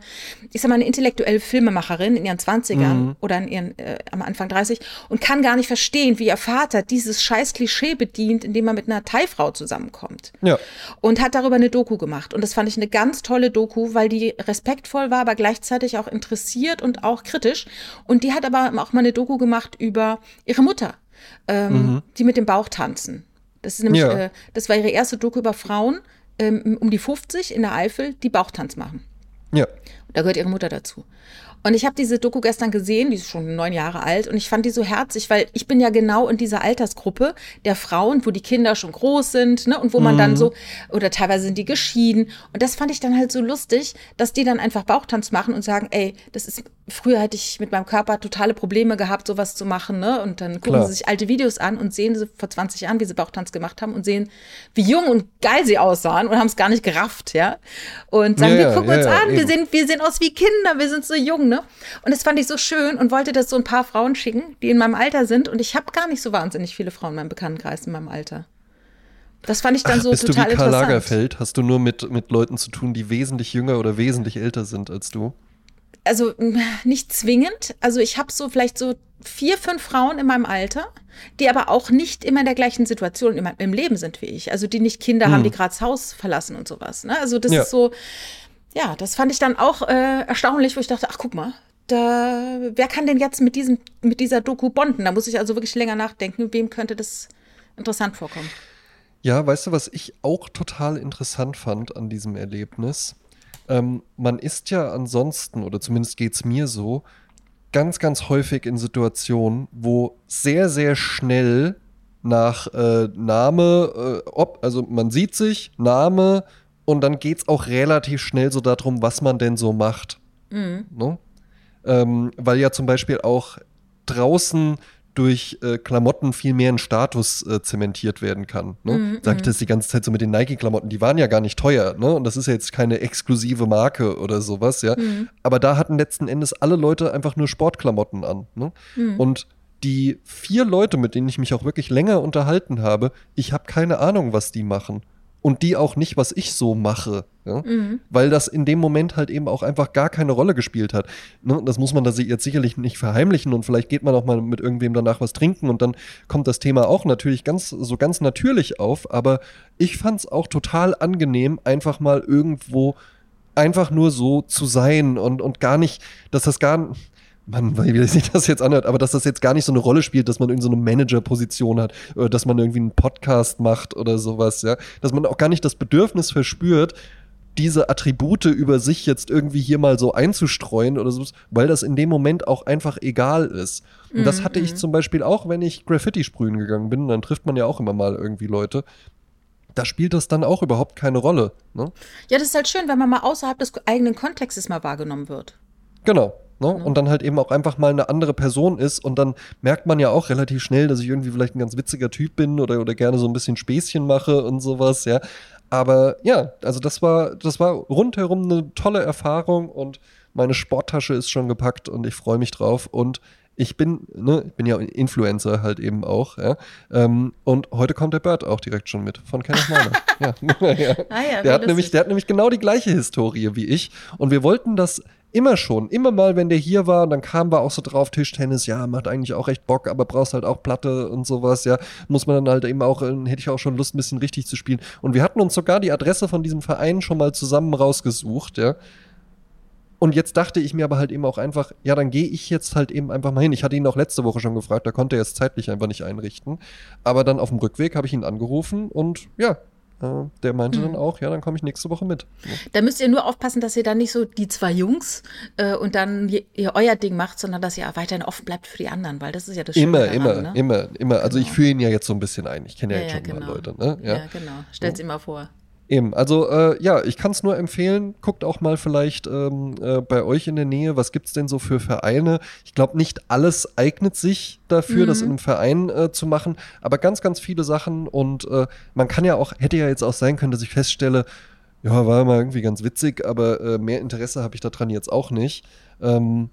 ich sag mal, eine intellektuelle Filmemacherin in ihren 20ern oder in ihren, äh, am Anfang 30 und kann gar nicht verstehen, wie ihr Vater dieses scheiß Klischee bedient, indem er mit einer Thai-Frau zusammenkommt
ja.
und hat darüber eine Doku gemacht. Und das fand ich eine ganz tolle Doku, weil die respektvoll war, aber gleichzeitig auch interessiert und auch kritisch. Und die hat aber auch mal eine Doku gemacht über ihre Mutter, ähm, die mit dem Bauch tanzen. Das ist nämlich,
Ja.
äh, das war ihre erste Doku über Frauen ähm, um die 50 in der Eifel, die Bauchtanz machen.
Ja.
Da gehört ihre Mutter dazu. Und ich habe diese Doku gestern gesehen, die ist schon neun Jahre alt, und ich fand die so herzig, weil ich bin ja genau in dieser Altersgruppe der Frauen, wo die Kinder schon groß sind, ne, und wo man dann so, oder teilweise sind die geschieden. Und das fand ich dann halt so lustig, dass die dann einfach Bauchtanz machen und sagen, ey, das ist früher hätte ich mit meinem Körper totale Probleme gehabt, sowas zu machen, ne? Und dann gucken
Klar.
sie sich alte Videos an und sehen sie vor 20 Jahren, wie sie Bauchtanz gemacht haben und sehen, wie jung und geil sie aussahen und haben es gar nicht gerafft, ja? Und sagen,
Ja,
wir gucken
ja,
uns
ja,
an, wir sehen, wir sehen aus wie Kinder, wir sind so jung, ne? Und das fand ich so schön und wollte das so ein paar Frauen schicken, die in meinem Alter sind. Und ich habe gar nicht so wahnsinnig viele Frauen in meinem Bekanntenkreis in meinem Alter. Das fand ich dann
Ach,
so
bist du wie
total
Karl
interessant.
Lagerfeld? Hast du nur mit, mit Leuten zu tun, die wesentlich jünger oder wesentlich älter sind als du?
Also mh, nicht zwingend. Also ich habe so vielleicht so vier, fünf Frauen in meinem Alter, die aber auch nicht immer in der gleichen Situation im, im Leben sind wie ich. Also die nicht Kinder haben, die gerade das Haus verlassen und sowas. Ne? Also das
Ja.
ist so, ja, das fand ich dann auch äh, erstaunlich, wo ich dachte, ach guck mal, da, wer kann denn jetzt mit, diesem, mit dieser Doku bonden? Da muss ich also wirklich länger nachdenken, wem könnte das interessant vorkommen.
Ja, weißt du, was ich auch total interessant fand an diesem Erlebnis? Ähm, man ist ja ansonsten, oder zumindest geht es mir so, ganz, ganz häufig in Situationen, wo sehr, sehr schnell nach äh, Name, äh, ob, also man sieht sich, Name, und dann geht es auch relativ schnell so darum, was man denn so macht. Ne? Ähm, weil ja zum Beispiel auch draußen durch äh, Klamotten viel mehr ein Status äh, zementiert werden kann. Ne? Sag ich das die ganze Zeit so mit den Nike-Klamotten, die waren ja gar nicht teuer, ne? Und das ist ja jetzt keine exklusive Marke oder sowas, ja. Aber da hatten letzten Endes alle Leute einfach nur Sportklamotten an. Ne? Und die vier Leute, mit denen ich mich auch wirklich länger unterhalten habe, ich habe keine Ahnung, was die machen. Und die auch nicht, was ich so mache. Ja? Weil das in dem Moment halt eben auch einfach gar keine Rolle gespielt hat. Ne? Das muss man da jetzt sicherlich nicht verheimlichen und vielleicht geht man auch mal mit irgendwem danach was trinken und dann kommt das Thema auch natürlich ganz, so ganz natürlich auf. Aber ich fand es auch total angenehm, einfach mal irgendwo einfach nur so zu sein und, und gar nicht, dass das gar Mann, wie sich das jetzt anhört, aber dass das jetzt gar nicht so eine Rolle spielt, dass man in so eine Manager-Position hat, oder dass man irgendwie einen Podcast macht oder sowas, ja. Dass man auch gar nicht das Bedürfnis verspürt, diese Attribute über sich jetzt irgendwie hier mal so einzustreuen oder so, weil das in dem Moment auch einfach egal ist. Und das hatte ich zum Beispiel auch, wenn ich Graffiti sprühen gegangen bin, dann trifft man ja auch immer mal irgendwie Leute. Da spielt das dann auch überhaupt keine Rolle. Ne?
Ja, das ist halt schön, wenn man mal außerhalb des eigenen Kontextes mal wahrgenommen wird.
Genau. Ne? Und dann halt eben auch einfach mal eine andere Person ist und dann merkt man ja auch relativ schnell, dass ich irgendwie vielleicht ein ganz witziger Typ bin oder, oder gerne so ein bisschen Späßchen mache und sowas, ja. Aber ja, also das war, das war rundherum eine tolle Erfahrung und meine Sporttasche ist schon gepackt und ich freue mich drauf und ich bin, ne, ich bin ja Influencer halt eben auch, ja. Ähm, und heute kommt der Bird auch direkt schon mit von Kenneth Meiner. (laughs) ja. (laughs) ja.
Ah ja,
der, hat nämlich, der hat nämlich genau die gleiche Historie wie ich. Und wir wollten das immer schon, immer mal, wenn der hier war, dann kamen wir auch so drauf, Tischtennis, ja, macht eigentlich auch recht Bock, aber brauchst halt auch Platte und sowas, ja, muss man dann halt eben auch, äh, hätte ich auch schon Lust, ein bisschen richtig zu spielen. Und wir hatten uns sogar die Adresse von diesem Verein schon mal zusammen rausgesucht, ja. Und jetzt dachte ich mir aber halt eben auch einfach, ja, dann gehe ich jetzt halt eben einfach mal hin. Ich hatte ihn auch letzte Woche schon gefragt, da konnte er es zeitlich einfach nicht einrichten. Aber dann auf dem Rückweg habe ich ihn angerufen und ja, der meinte
Mhm.
dann auch, ja, dann komme ich nächste Woche mit.
Da müsst ihr nur aufpassen, dass ihr dann nicht so die zwei Jungs äh, und dann je- ihr euer Ding macht, sondern dass ihr weiterhin offen bleibt für die anderen, weil das ist ja das Schöne
Immer,
daran,
immer,
ne?
immer, immer. Also ich
Genau.
führe ihn ja jetzt so ein bisschen ein. Ich kenne ja,
Ja,
jetzt
ja,
schon
genau.
mal Leute, ne?
Ja, genau. Stellt's ihm mal vor.
Eben, also äh, ja, ich kann es nur empfehlen. Guckt auch mal vielleicht ähm, äh, bei euch in der Nähe, was gibt's denn so für Vereine? Ich glaube, nicht alles eignet sich dafür, das in einem Verein äh, zu machen, aber ganz, ganz viele Sachen und äh, man kann ja auch, hätte ja jetzt auch sein können, dass ich feststelle, ja, war mal irgendwie ganz witzig, aber äh, mehr Interesse habe ich daran jetzt auch nicht. Ähm,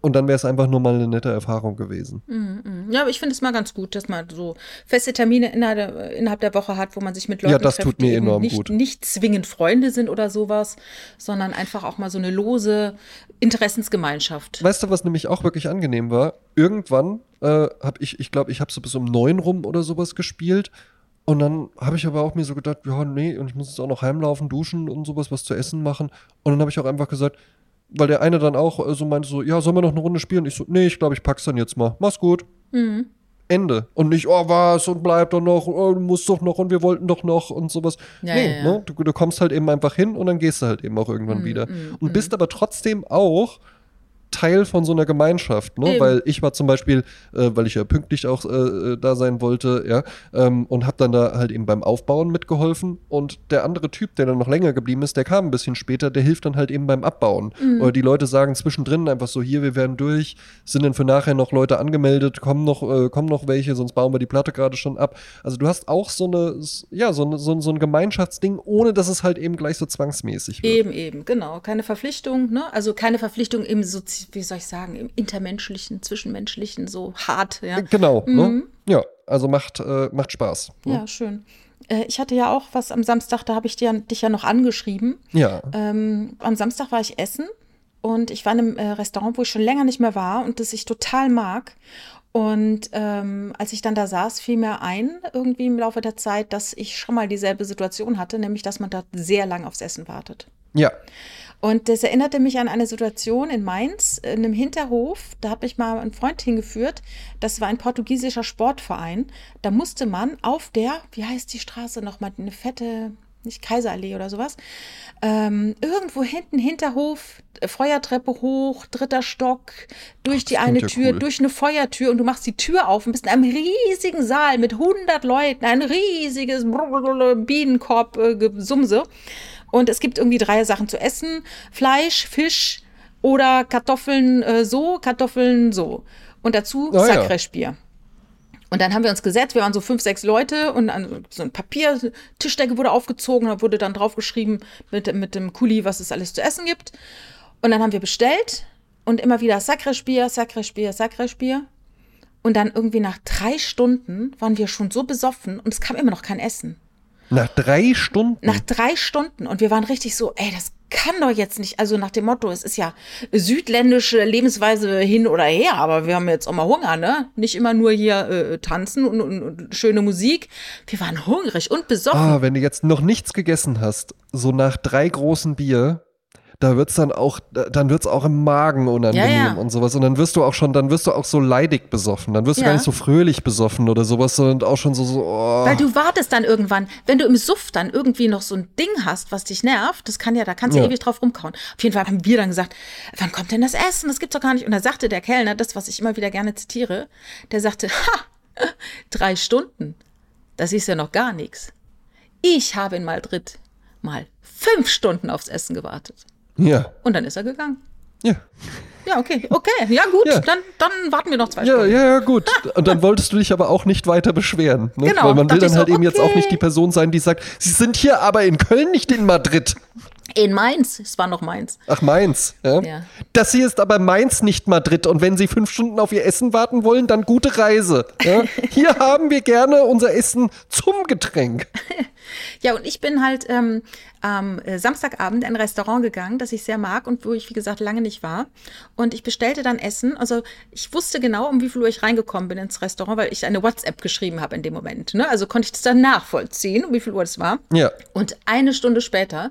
und dann wäre es einfach nur mal eine nette Erfahrung gewesen.
Mhm. Ja, aber ich finde es mal ganz gut, dass man so feste Termine innerhalb der, innerhalb der Woche hat, wo man sich mit Leuten
Ja, das
trifft,
tut mir
die
enorm
nicht,
gut.
nicht zwingend Freunde sind oder sowas, sondern einfach auch mal so eine lose Interessensgemeinschaft.
Weißt du, was nämlich auch wirklich angenehm war? Irgendwann äh, habe ich, ich glaube, ich habe so bis um neun rum oder sowas gespielt. Und dann habe ich aber auch mir so gedacht, ja, nee, und ich muss jetzt auch noch heimlaufen, duschen und sowas, was zu essen machen. Und dann habe ich auch einfach gesagt, weil der eine dann auch äh, so meinte so, ja, sollen wir noch eine Runde spielen? Ich so, nee, ich glaube, ich pack's dann jetzt mal. Mach's gut.
Mhm.
Ende. Und nicht, oh, was, und bleib doch noch, oh, du musst doch noch und wir wollten doch noch und sowas.
Ja,
nee,
ja, ja.
Ne? Du, du kommst halt eben einfach hin und dann gehst du halt eben auch irgendwann
Mhm,
wieder. Und bist aber trotzdem auch Teil von so einer Gemeinschaft, ne?
Eben.
Weil ich war zum Beispiel, äh, weil ich ja pünktlich auch äh, da sein wollte, ja, ähm, und habe dann da halt eben beim Aufbauen mitgeholfen. Und der andere Typ, der dann noch länger geblieben ist, der kam ein bisschen später, der hilft dann halt eben beim Abbauen. Oder die Leute sagen zwischendrin einfach so, hier, wir werden durch, sind dann für nachher noch Leute angemeldet, kommen noch, äh, kommen noch welche, sonst bauen wir die Platte gerade schon ab. Also du hast auch so eine, ja, so, eine, so, so ein Gemeinschaftsding, ohne dass es halt eben gleich so zwangsmäßig wird.
Eben, eben, genau. Keine Verpflichtung, ne? Also keine Verpflichtung im Wie soll ich sagen, im intermenschlichen, zwischenmenschlichen, so hart, ja.
Genau, ne? Ja, also macht, äh, macht Spaß. Ne?
Ja, schön. Äh, ich hatte ja auch was am Samstag, da habe ich dir, dich ja noch angeschrieben.
Ja.
Ähm, am Samstag war ich essen und ich war in einem äh, Restaurant, wo ich schon länger nicht mehr war und das ich total mag. Und ähm, als ich dann da saß, fiel mir ein, irgendwie im Laufe der Zeit, dass ich schon mal dieselbe Situation hatte, nämlich dass man da sehr lang aufs Essen wartet.
Ja.
Und das erinnerte mich an eine Situation in Mainz, in einem Hinterhof. Da hat mich mal ein Freund hingeführt. Das war ein portugiesischer Sportverein. Da musste man auf der, wie heißt die Straße nochmal, eine fette, nicht Kaiserallee oder sowas, ähm, irgendwo hinten Hinterhof, äh, Feuertreppe hoch, dritter Stock, durch die eine
ja
Tür,
cool.
durch eine Feuertür und du machst die Tür auf und bist in einem riesigen Saal mit 100 Leuten, ein riesiges Bienenkorb-Gesumse. Und es gibt irgendwie drei Sachen zu essen: Fleisch, Fisch oder Kartoffeln äh, so, Kartoffeln so. Und dazu
Ah, ja.
Sacrespier. Und dann haben wir uns gesetzt, wir waren so fünf, sechs Leute und so ein Papier, Tischdecke wurde aufgezogen, da wurde dann draufgeschrieben mit, mit dem Kuli, was es alles zu essen gibt. Und dann haben wir bestellt und immer wieder Sacrespier, Sacrespier, Sacrespier. Und dann irgendwie nach drei Stunden waren wir schon so besoffen und es kam immer noch kein Essen.
Nach drei Stunden.
Nach drei Stunden und wir waren richtig so, ey, das kann doch jetzt nicht. Also nach dem Motto, es ist ja südländische Lebensweise hin oder her, aber wir haben jetzt auch mal Hunger, ne? Nicht immer nur hier äh, tanzen und, und, und schöne Musik. Wir waren hungrig und besoffen.
Ah, wenn du jetzt noch nichts gegessen hast, so nach drei großen Bier, da wird's dann auch, da- dann wird's auch im Magen unangenehm
Ja, ja.
und sowas. Und dann wirst du auch schon, dann wirst du auch so leidig besoffen. Dann wirst du
Ja.
gar nicht so fröhlich besoffen oder sowas, sondern auch schon so, so, oh.
Weil du wartest dann irgendwann, wenn du im Suff dann irgendwie noch so ein Ding hast, was dich nervt, das kann ja, da kannst du
Ja.
ewig drauf rumkauen. Auf jeden Fall haben wir dann gesagt, wann kommt denn das Essen? Das gibt's doch gar nicht. Und da sagte der Kellner, das, was ich immer wieder gerne zitiere, der sagte, ha, (laughs) drei Stunden. Das ist ja noch gar nichts. Ich habe in Madrid mal fünf Stunden aufs Essen gewartet.
Ja,
Und dann ist er gegangen.
ja.
Ja, okay, okay, ja gut,
Ja.
Dann, dann warten wir noch zwei
Ja,
Stunden.
ja, ja, gut. Und dann wolltest du dich aber auch nicht weiter beschweren. Ne?
Genau,
Weil man will dann
ich
halt
so,
eben jetzt auch
okay.
nicht die Person sein, die sagt, sie sind hier aber in Köln, nicht in Madrid.
In Mainz, es war noch Mainz.
Ach, Mainz. Ja?
Ja.
Das hier ist aber Mainz, nicht Madrid. Und wenn Sie fünf Stunden auf Ihr Essen warten wollen, dann gute Reise. Ja? (laughs) Hier haben wir gerne unser Essen zum Getränk. (laughs)
Ja, und ich bin halt ähm, am äh, Samstagabend in ein Restaurant gegangen, das ich sehr mag und wo ich, wie gesagt, lange nicht war. Und ich bestellte dann Essen. Also ich wusste genau, um wie viel Uhr ich reingekommen bin ins Restaurant, weil ich eine WhatsApp geschrieben habe in dem Moment. Ne? Also konnte ich das dann nachvollziehen, um wie viel Uhr es war.
Ja.
Und eine Stunde später,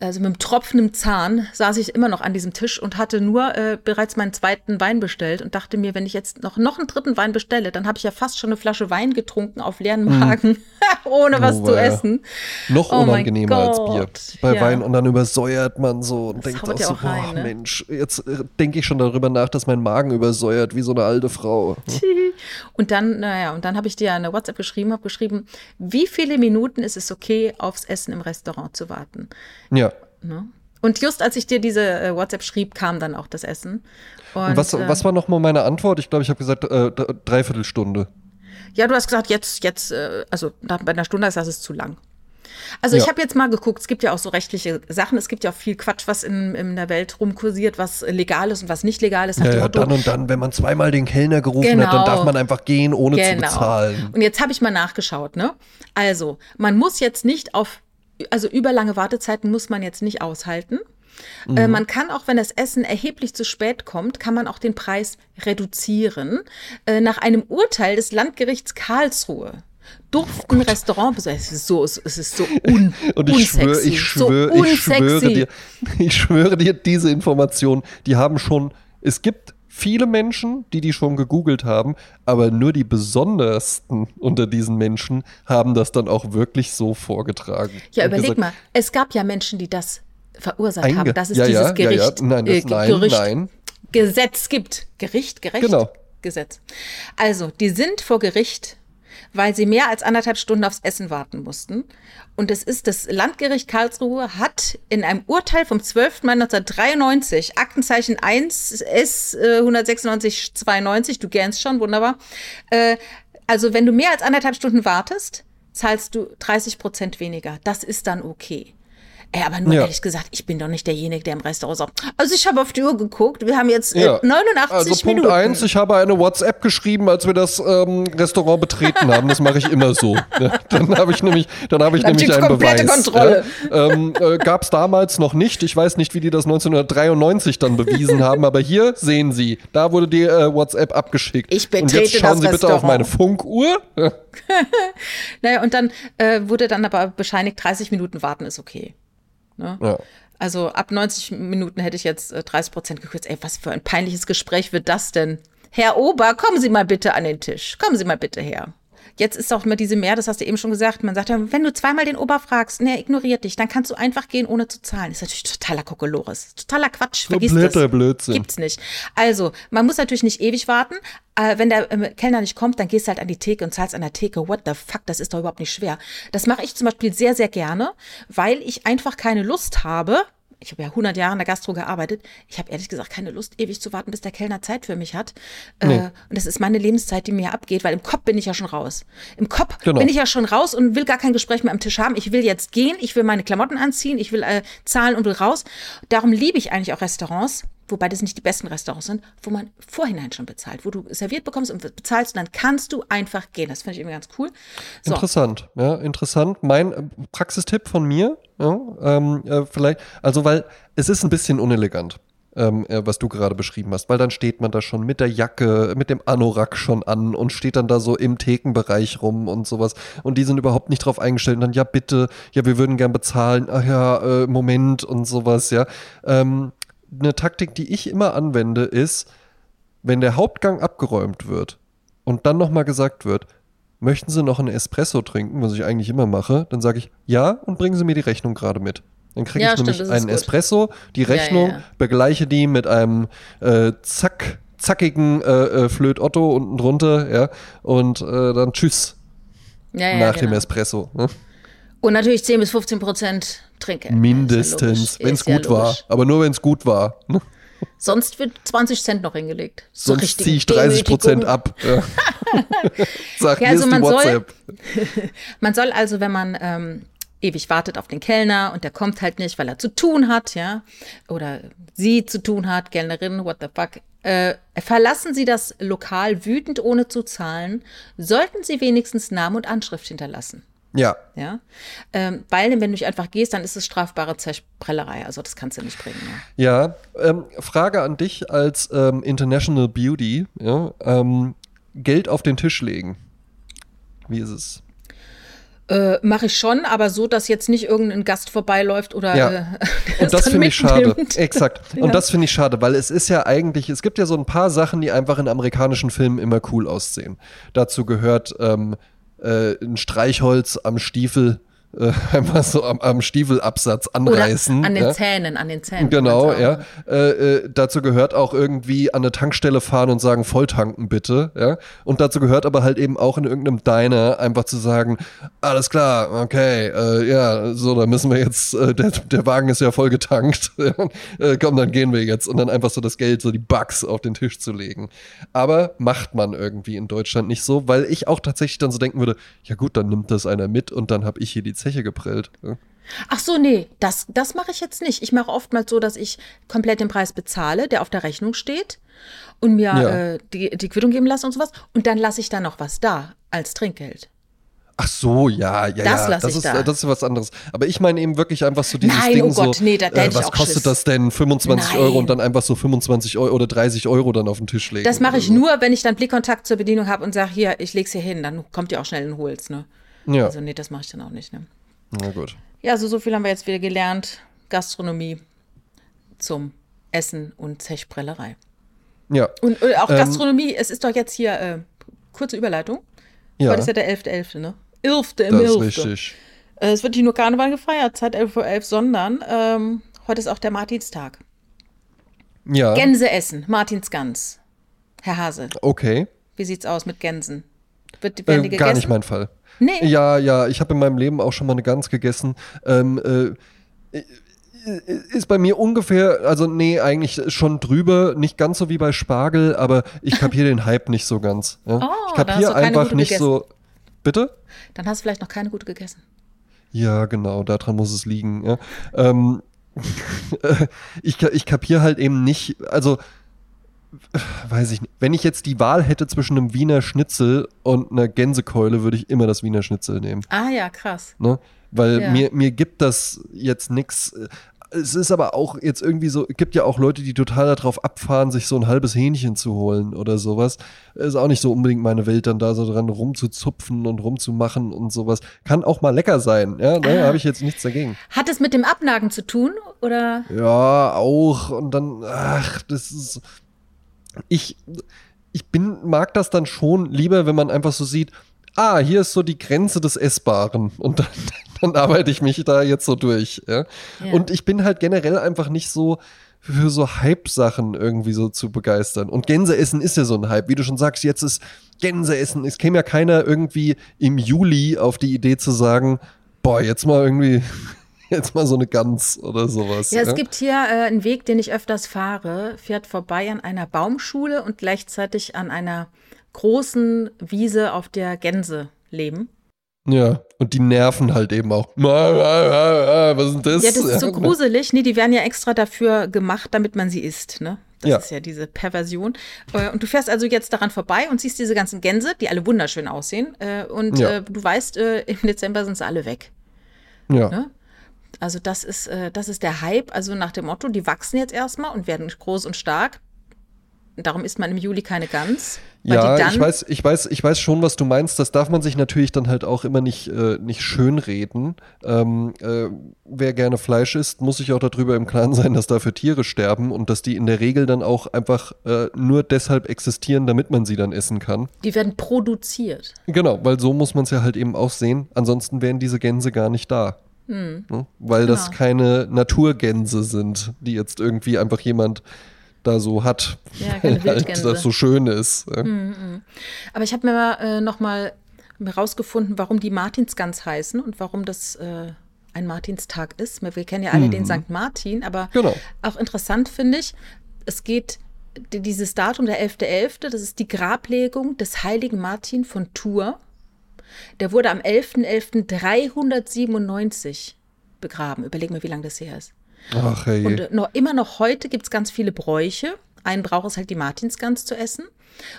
also mit einem Tropfen im Zahn, saß ich immer noch an diesem Tisch und hatte nur äh, bereits meinen zweiten Wein bestellt und dachte mir, wenn ich jetzt noch, noch einen dritten Wein bestelle, dann habe ich ja fast schon eine Flasche Wein getrunken auf leeren Magen, (laughs) ohne was
Oh,
zu
weia.
essen.
Noch
Oh
unangenehmer als Bier. Bei
ja.
Wein und dann übersäuert man so und
Das
denkt auch
ja
so,
rein,
boah,
ne?
Mensch, jetzt äh, denke ich schon darüber nach, dass mein Magen übersäuert wie so eine alte Frau. (laughs)
Und dann, naja, und dann habe ich dir eine WhatsApp geschrieben, habe geschrieben, wie viele Minuten ist es okay, aufs Essen im Restaurant zu warten?
Ja.
Ne? Und just als ich dir diese äh, WhatsApp schrieb, kam dann auch das Essen. Und,
Und was,
äh,
was war nochmal meine Antwort? Ich glaube, ich habe gesagt, äh, d- Dreiviertelstunde.
Ja, du hast gesagt, jetzt, jetzt, äh, also nach, bei einer Stunde ist das ist zu lang. Also ich
Ja.
habe jetzt mal geguckt, es gibt ja auch so rechtliche Sachen, es gibt ja auch viel Quatsch, was in, in der Welt rumkursiert, was legal ist und was nicht legal ist.
Ja, ja, dann und dann, wenn man zweimal den Kellner gerufen hat, dann
Genau.
darf man einfach gehen, ohne zu
Genau.
bezahlen.
Und jetzt habe ich mal nachgeschaut, ne? Also, man muss jetzt nicht auf, also überlange Wartezeiten muss man jetzt nicht aushalten.
Mhm.
Äh, man kann auch, wenn das Essen erheblich zu spät kommt, kann man auch den Preis reduzieren. Äh, nach einem Urteil des Landgerichts Karlsruhe durften Restaurantbesucher, es ist so, es ist so un, (laughs)
Und ich schwöre,
unsexy,
ich schwöre,
so
ich schwöre dir, (laughs) ich schwöre dir, diese Information, die haben schon, es gibt viele Menschen, die die schon gegoogelt haben, aber nur die besondersten unter diesen Menschen haben das dann auch wirklich so vorgetragen.
Ja, überleg
gesagt,
mal, es gab ja Menschen, die das verursacht haben. Das ist
ja,
dieses
ja,
Gericht.
Ja. Nein, das,
äh,
nein,
Gerücht.
nein.
Gesetz gibt. Gericht, gerecht?
Genau.
Gesetz. Also, die sind vor Gericht, weil sie mehr als anderthalb Stunden aufs Essen warten mussten. Und es ist das Landgericht Karlsruhe hat in einem Urteil vom 12. Mai 1993, Aktenzeichen 1 S äh, 196 92, du gernst schon, wunderbar. Äh, also, wenn du mehr als anderthalb Stunden wartest, zahlst du 30 Prozent weniger. Das ist dann okay. Ey, aber nur
Ja.
ehrlich gesagt, ich bin doch nicht derjenige, der im Restaurant sagt, also ich habe auf die Uhr geguckt, wir haben jetzt äh,
Ja.
89
Also Punkt
Minuten.
eins, ich habe eine WhatsApp geschrieben, als wir das ähm, Restaurant betreten haben. Das mache ich immer so. Ja, (laughs) dann habe ich nämlich, dann habe ich
Dann
nämlich einen Beweis.
Kontrolle.
Ja. Ähm, äh, Gab es damals noch nicht. Ich weiß nicht, wie die das 1993 dann bewiesen haben, aber hier sehen Sie, da wurde die äh, WhatsApp abgeschickt.
Ich
Und
betrete
jetzt schauen Sie bitte auf
Restaurant.
meine Funkuhr. Ja. (laughs)
Naja, und dann äh, wurde dann aber bescheinigt, 30 Minuten warten ist okay. Ne?
Ja.
Also ab 90 Minuten hätte ich jetzt äh, 30 Prozent gekürzt. Ey, was für ein peinliches Gespräch wird das denn? Herr Ober, kommen Sie mal bitte an den Tisch. Kommen Sie mal bitte her. Jetzt ist auch immer diese mehr, das hast du eben schon gesagt, man sagt ja, wenn du zweimal den Ober fragst, er ignoriert dich, dann kannst du einfach gehen, ohne zu zahlen. Das ist natürlich totaler Kokolores. Totaler Quatsch, vergiss
Kompletter
das.
Blödsinn.
Gibt's nicht. Also, man muss natürlich nicht ewig warten. Äh, wenn der ähm, Kellner nicht kommt, dann gehst du halt an die Theke und zahlst an der Theke. What the fuck, das ist doch überhaupt nicht schwer. Das mache ich zum Beispiel sehr, sehr gerne, weil ich einfach keine Lust habe. Ich habe ja 100 Jahre in der Gastro gearbeitet. Ich habe ehrlich gesagt keine Lust, ewig zu warten, bis der Kellner Zeit für mich hat. Äh, und das ist meine Lebenszeit, die mir abgeht, weil im Kopf bin ich ja schon raus. Im Kopf
Genau.
bin ich ja schon raus und will gar kein Gespräch mehr am Tisch haben. Ich will jetzt gehen, ich will meine Klamotten anziehen, ich will äh, zahlen und will raus. Darum liebe ich eigentlich auch Restaurants, wobei das nicht die besten Restaurants sind, wo man vorhinein schon bezahlt, wo du serviert bekommst und bezahlst und dann kannst du einfach gehen. Das finde ich irgendwie ganz cool. So.
Interessant, ja, interessant. Mein äh, Praxistipp von mir, ja, ähm, äh, vielleicht, also weil es ist ein bisschen unelegant, ähm, äh, was du gerade beschrieben hast, weil dann steht man da schon mit der Jacke, mit dem Anorak schon an und steht dann da so im Thekenbereich rum und sowas und die sind überhaupt nicht drauf eingestellt und dann, ja bitte, ja wir würden gern bezahlen, ach ja, äh, Moment und sowas, ja. Ähm, eine Taktik, die ich immer anwende, ist, wenn der Hauptgang abgeräumt wird und dann nochmal gesagt wird, möchten Sie noch einen Espresso trinken, was ich eigentlich immer mache, dann sage ich ja und bringen Sie mir die Rechnung gerade mit. Dann kriege
Ja,
ich
stimmt,
nämlich einen
gut.
Espresso, die
ja,
Rechnung,
ja.
begleiche die mit einem äh, zack, zackigen äh, äh, Flöt Otto unten drunter, ja, und äh, dann tschüss
Ja, ja,
nach
genau.
dem Espresso. Ne?
Und natürlich 10 bis 15 Prozent Trinkgeld. Ja,
Mindestens,
ja
wenn es gut war. Aber nur wenn es gut war. Ne? (laughs)
Sonst wird 20 Cent noch hingelegt. So
Sonst ziehe ich 30 Prozent ab. (laughs) Ja. (laughs) Sag,
Ja, also man soll-
WhatsApp.
Man soll also, wenn man ähm, ewig wartet auf den Kellner und der kommt halt nicht, weil er zu tun hat, ja, oder sie zu tun hat, Kellnerin, what the fuck, äh, verlassen Sie das Lokal wütend ohne zu zahlen, sollten Sie wenigstens Namen und Anschrift hinterlassen.
Ja,
Ja, ähm, weil wenn du nicht einfach gehst, dann ist es strafbare Zerprellerei. Also das kannst du nicht bringen. Ja.
Ja, ähm, Frage an dich als ähm, International Beauty. Ja, ähm, Geld auf den Tisch legen. Wie ist es?
Äh, Mache ich schon, aber so, dass jetzt nicht irgendein Gast vorbeiläuft oder.
Ja.
Äh,
Und (laughs) das finde ich schade. Exakt. (laughs)
Ja.
Und das finde ich schade, weil es ist ja eigentlich, es gibt ja so ein paar Sachen, die einfach in amerikanischen Filmen immer cool aussehen. Dazu gehört ähm, äh, ein Streichholz am Stiefel, äh, (laughs) einfach so am, am Stiefelabsatz
Oder
anreißen.
an den
ja.
Zähnen, an den Zähnen.
Genau, ja.
sagen.
Äh, äh, dazu gehört auch irgendwie an eine Tankstelle fahren und sagen, volltanken bitte, ja. Und dazu gehört aber halt eben auch in irgendeinem Diner einfach zu sagen, alles klar, okay, äh, ja, so, da müssen wir jetzt, äh, der, der Wagen ist ja voll getankt, (laughs) äh, komm, dann gehen wir jetzt. Und dann einfach so das Geld, so die Bucks auf den Tisch zu legen. Aber macht man irgendwie in Deutschland nicht so, weil ich auch tatsächlich dann so denken würde, ja gut, dann nimmt das einer mit und dann habe ich hier die Zeche geprellt. Ja.
Ach so, nee, das, das mache ich jetzt nicht. Ich mache oftmals so, dass ich komplett den Preis bezahle, der auf der Rechnung steht und mir
Ja.
äh, die, die Quittung geben lasse und sowas. Und dann lasse ich da noch was da als Trinkgeld.
Ach so, ja, ja,
Das
ja. das
ich
ist,
da.
das ist was anderes. Aber ich meine eben wirklich einfach so dieses
Nein,
Ding
oh Gott,
so,
nee, da- da
äh, was kostet
Schiss.
das denn? 25
Nein.
Euro und dann einfach so 25 Euro oder 30 Euro dann auf den Tisch legen.
Das mache ich
so.
nur, wenn ich dann Blickkontakt zur Bedienung habe und sage, hier, ich leg's hier hin, dann kommt ihr auch schnell und holt's, ne?
Ja,
Also nee, das mache ich dann auch nicht, ne?
na gut.
Ja, also so viel haben wir jetzt wieder gelernt. Gastronomie zum Essen und Zechprellerei.
Ja,
Und äh, auch
Ähm,
Gastronomie, es ist doch jetzt hier, äh, kurze Überleitung.
ja,
Heute ist ja der 11.11., ne? 11. im
das ist
11..
richtig.
Äh, es wird nicht nur Karneval gefeiert, seit 11.11 Uhr, sondern ähm, heute ist auch der Martinstag.
Ja.
Gänse essen, Martins Gans. Herr Hase,
Okay.
wie sieht's aus mit Gänsen? Wird,
Äh,
werden die gegessen?
gar nicht mein Fall.
Nee.
Ja, ja, ich habe in meinem Leben auch schon mal eine Gans gegessen. Ähm, äh, ist bei mir ungefähr, also nee, eigentlich schon drüber, nicht ganz so wie bei Spargel, aber ich (laughs) kapiere den Hype nicht so ganz. Ja?
Oh,
ich kapiere einfach nicht
gegessen.
so. Bitte?
Dann hast du vielleicht noch keine gute gegessen.
Ja, genau, daran muss es liegen. Ja. Ähm, (laughs) ich, ka- ich kapiere halt eben nicht, also weiß ich nicht, wenn ich jetzt die Wahl hätte zwischen einem Wiener Schnitzel und einer Gänsekeule, würde ich immer das Wiener Schnitzel nehmen.
Ah ja, krass.
Ne? Weil
Ja.
mir, mir gibt das jetzt nichts. Es ist aber auch jetzt irgendwie so, es gibt ja auch Leute, die total darauf abfahren, sich so ein halbes Hähnchen zu holen oder sowas. Ist auch nicht so unbedingt meine Welt, dann da so dran rumzuzupfen und rumzumachen und sowas. Kann auch mal lecker sein, ja, da
Ah.
habe ich jetzt nichts dagegen.
Hat es mit dem Abnagen zu tun? Oder?
Ja, auch. Und dann, ach, das ist. Ich, ich bin, mag das dann schon lieber, wenn man einfach so sieht, ah, hier ist so die Grenze des Essbaren. Und dann, (laughs) dann arbeite ich mich da jetzt so durch. Ja?
Ja.
Und ich bin halt generell einfach nicht so für so Hype-Sachen irgendwie so zu begeistern. Und Gänseessen ist ja so ein Hype. Wie du schon sagst, jetzt ist Gänseessen. Es käme ja keiner irgendwie im Juli auf die Idee zu sagen, boah, jetzt mal irgendwie, (laughs) jetzt mal so eine Gans oder sowas.
Ja, es gibt hier äh, einen Weg, den ich öfters fahre, fährt vorbei an einer Baumschule und gleichzeitig an einer großen Wiese, auf der Gänse leben.
Ja, und die nerven halt eben auch. (laughs) Was ist das?
Ja, das ist so (laughs) gruselig. Nee, die werden ja extra dafür gemacht, damit man sie isst, ne? Das
Ja.
ist ja diese Perversion. Äh, Und du fährst also jetzt daran vorbei und siehst diese ganzen Gänse, die alle wunderschön aussehen. äh, Und
Ja.
äh, du weißt, im Dezember sind sie alle weg.
Ja.
Ne? Also das ist, äh, das ist der Hype. Also nach dem Motto, die wachsen jetzt erstmal und werden groß und stark. Darum isst man im Juli keine Gans.
Ja, ich weiß, ich weiß, ich weiß schon, was du meinst. Das darf man sich natürlich dann halt auch immer nicht, äh, nicht schönreden. Ähm, äh, wer gerne Fleisch isst, muss sich auch darüber im Klaren sein, dass dafür Tiere sterben und dass die in der Regel dann auch einfach äh, nur deshalb existieren, damit man sie dann essen kann.
Die werden produziert.
Genau, weil so muss man es ja halt eben auch sehen. Ansonsten wären diese Gänse gar nicht da. Ne? Weil das
Genau.
keine Naturgänse sind, die jetzt irgendwie einfach jemand da so hat,
Ja, (laughs)
weil halt das so schön ist. ja.
Aber ich habe mir mal, äh, noch mal herausgefunden, warum die Martinsgans heißen und warum das äh, ein Martinstag ist. Wir kennen ja alle den St. Martin, aber
Genau.
auch interessant finde ich, es geht dieses Datum, der 11.11., das ist die Grablegung des heiligen Martin von Tours. Der wurde am 11.11.397 begraben. Überleg mir, wie lange das her ist.
Ach hey.
Und noch, immer noch heute gibt es ganz viele Bräuche. Ein Brauch ist halt die Martinsgans zu essen.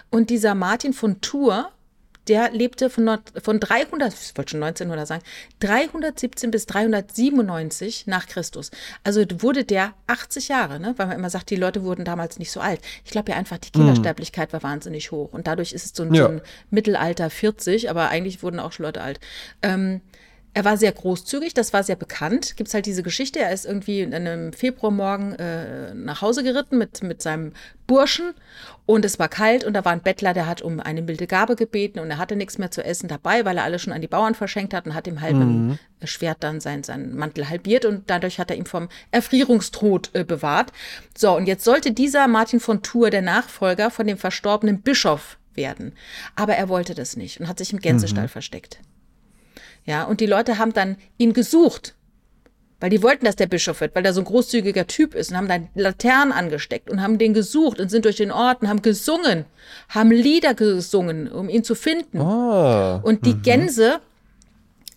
Und dieser Martin von Tours, der lebte von, von 300, ich wollte schon 1900 sagen, 317 bis 397 nach Christus. Also wurde der 80 Jahre, ne? weil man immer sagt, die Leute wurden damals nicht so alt. Ich glaube ja einfach, die Kindersterblichkeit war wahnsinnig hoch. Und dadurch ist es so ein,
Ja.
so ein Mittelalter 40, aber eigentlich wurden auch schon Leute alt. Ähm, er war sehr großzügig, das war sehr bekannt. Gibt es halt diese Geschichte, er ist irgendwie in einem Februarmorgen äh, nach Hause geritten mit, mit seinem Burschen und es war kalt und da war ein Bettler, der hat um eine milde Gabe gebeten und er hatte nichts mehr zu essen dabei, weil er alle schon an die Bauern verschenkt hat und hat ihm halb mit dem Schwert dann sein, seinen Mantel halbiert und dadurch hat er ihn vom Erfrierungstod äh, bewahrt. So, und jetzt sollte dieser Martin von Tours der Nachfolger von dem verstorbenen Bischof werden. Aber er wollte das nicht und hat sich im Gänsestall versteckt. Ja, und die Leute haben dann ihn gesucht, weil die wollten, dass der Bischof wird, weil er so ein großzügiger Typ ist und haben dann Laternen angesteckt und haben den gesucht und sind durch den Ort und haben gesungen, haben Lieder gesungen, um ihn zu finden.
ah,
Und die Gänse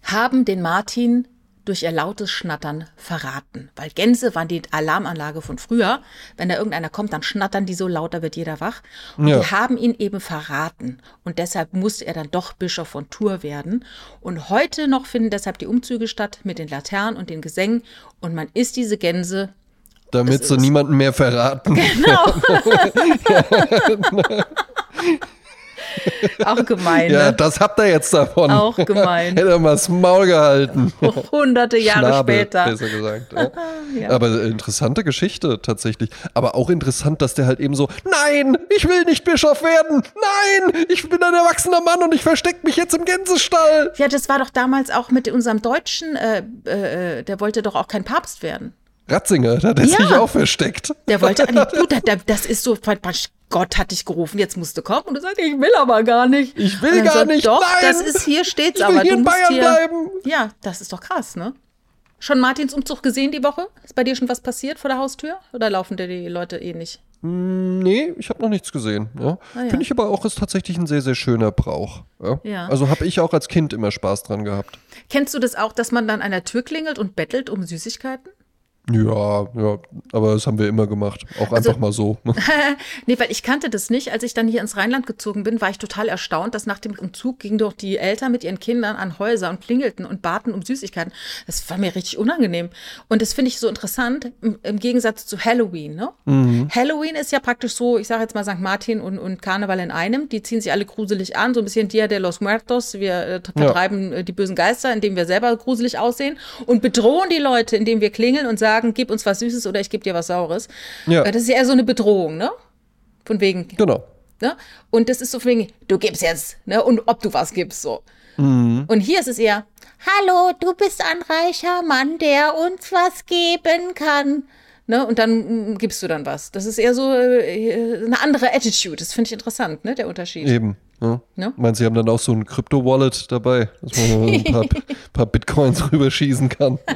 haben den Martin durch ihr lautes Schnattern verraten. Weil Gänse waren die Alarmanlage von früher. Wenn da irgendeiner kommt, dann schnattern die so laut, da wird jeder wach. Und
Ja.
die haben ihn eben verraten. Und deshalb musste er dann doch Bischof von Tours werden. Und heute noch finden deshalb die Umzüge statt mit den Laternen und den Gesängen. Und man isst diese Gänse.
damit sie niemanden mehr verraten.
Genau. (laughs) (laughs) (laughs) Auch gemein,
Ja,
ne?
das habt ihr jetzt davon.
Auch gemein. (laughs)
Hätte er mal das Maul gehalten. (laughs)
Hunderte Jahre
Schnabel,
später.
besser gesagt. Ja.
Ja.
Aber äh, interessante Geschichte tatsächlich. Aber auch interessant, dass der halt eben so, nein, ich will nicht Bischof werden. Nein, ich bin ein erwachsener Mann und ich verstecke mich jetzt im Gänsestall.
Ja, das war doch damals auch mit unserem Deutschen, äh, äh, der wollte doch auch kein Papst werden.
Ratzinger, da hat er
Ja.
sich auch versteckt.
Der wollte, du, da, (laughs) da, das ist so, Gott hat dich gerufen, jetzt musst du kommen. Und du sagst, ich will aber gar nicht.
Ich will gar
so,
nicht,
Doch,
nein.
das ist hier steht's,
Ich will
aber
hier
du
in
musst
Bayern
hier.
bleiben.
Ja, das ist doch krass, ne? Schon Martins Umzug gesehen die Woche? Ist bei dir schon was passiert vor der Haustür? Oder laufen dir die Leute eh nicht?
Nee, ich habe noch nichts gesehen. Ja.
Ah, ja.
Finde ich aber auch, ist tatsächlich ein sehr, sehr schöner Brauch. Ja.
Ja.
Also habe ich auch als Kind immer Spaß dran gehabt.
Kennst du das auch, dass man dann an der Tür klingelt und bettelt um Süßigkeiten?
Ja, ja, aber das haben wir immer gemacht. Auch
Also
einfach mal so. ne? (laughs)
nee, weil ich kannte das nicht. Als ich dann hier ins Rheinland gezogen bin, war ich total erstaunt, dass nach dem Umzug gingen doch die Eltern mit ihren Kindern an Häuser und klingelten und baten um Süßigkeiten. Das war mir richtig unangenehm. Und das finde ich so interessant im, im Gegensatz zu Halloween. Ne? Halloween ist ja praktisch so, ich sage jetzt mal St. Martin und, und Karneval in einem. Die ziehen sich alle gruselig an, so ein bisschen Dia de los Muertos. Wir äh, vertreiben äh, die bösen Geister, indem wir selber gruselig aussehen und bedrohen die Leute, indem wir klingeln und sagen, gib uns was Süßes oder ich gebe dir was Saures.
Ja.
Das ist ja eher so eine Bedrohung, ne? Von wegen,
Genau.
ne? Und das ist so von wegen, du gibst jetzt, ne? Und ob du was gibst, so. Und hier ist es eher, hallo, du bist ein reicher Mann, der uns was geben kann. Ne? Und dann mm, gibst du dann was. Das ist eher so äh, eine andere Attitude. Das finde ich interessant, ne? Der Unterschied.
Eben. Ja.
Ne?
Meinst du, sie haben dann auch so ein Krypto-Wallet dabei, dass man ein paar, (laughs) paar Bitcoins rüberschießen kann? (laughs)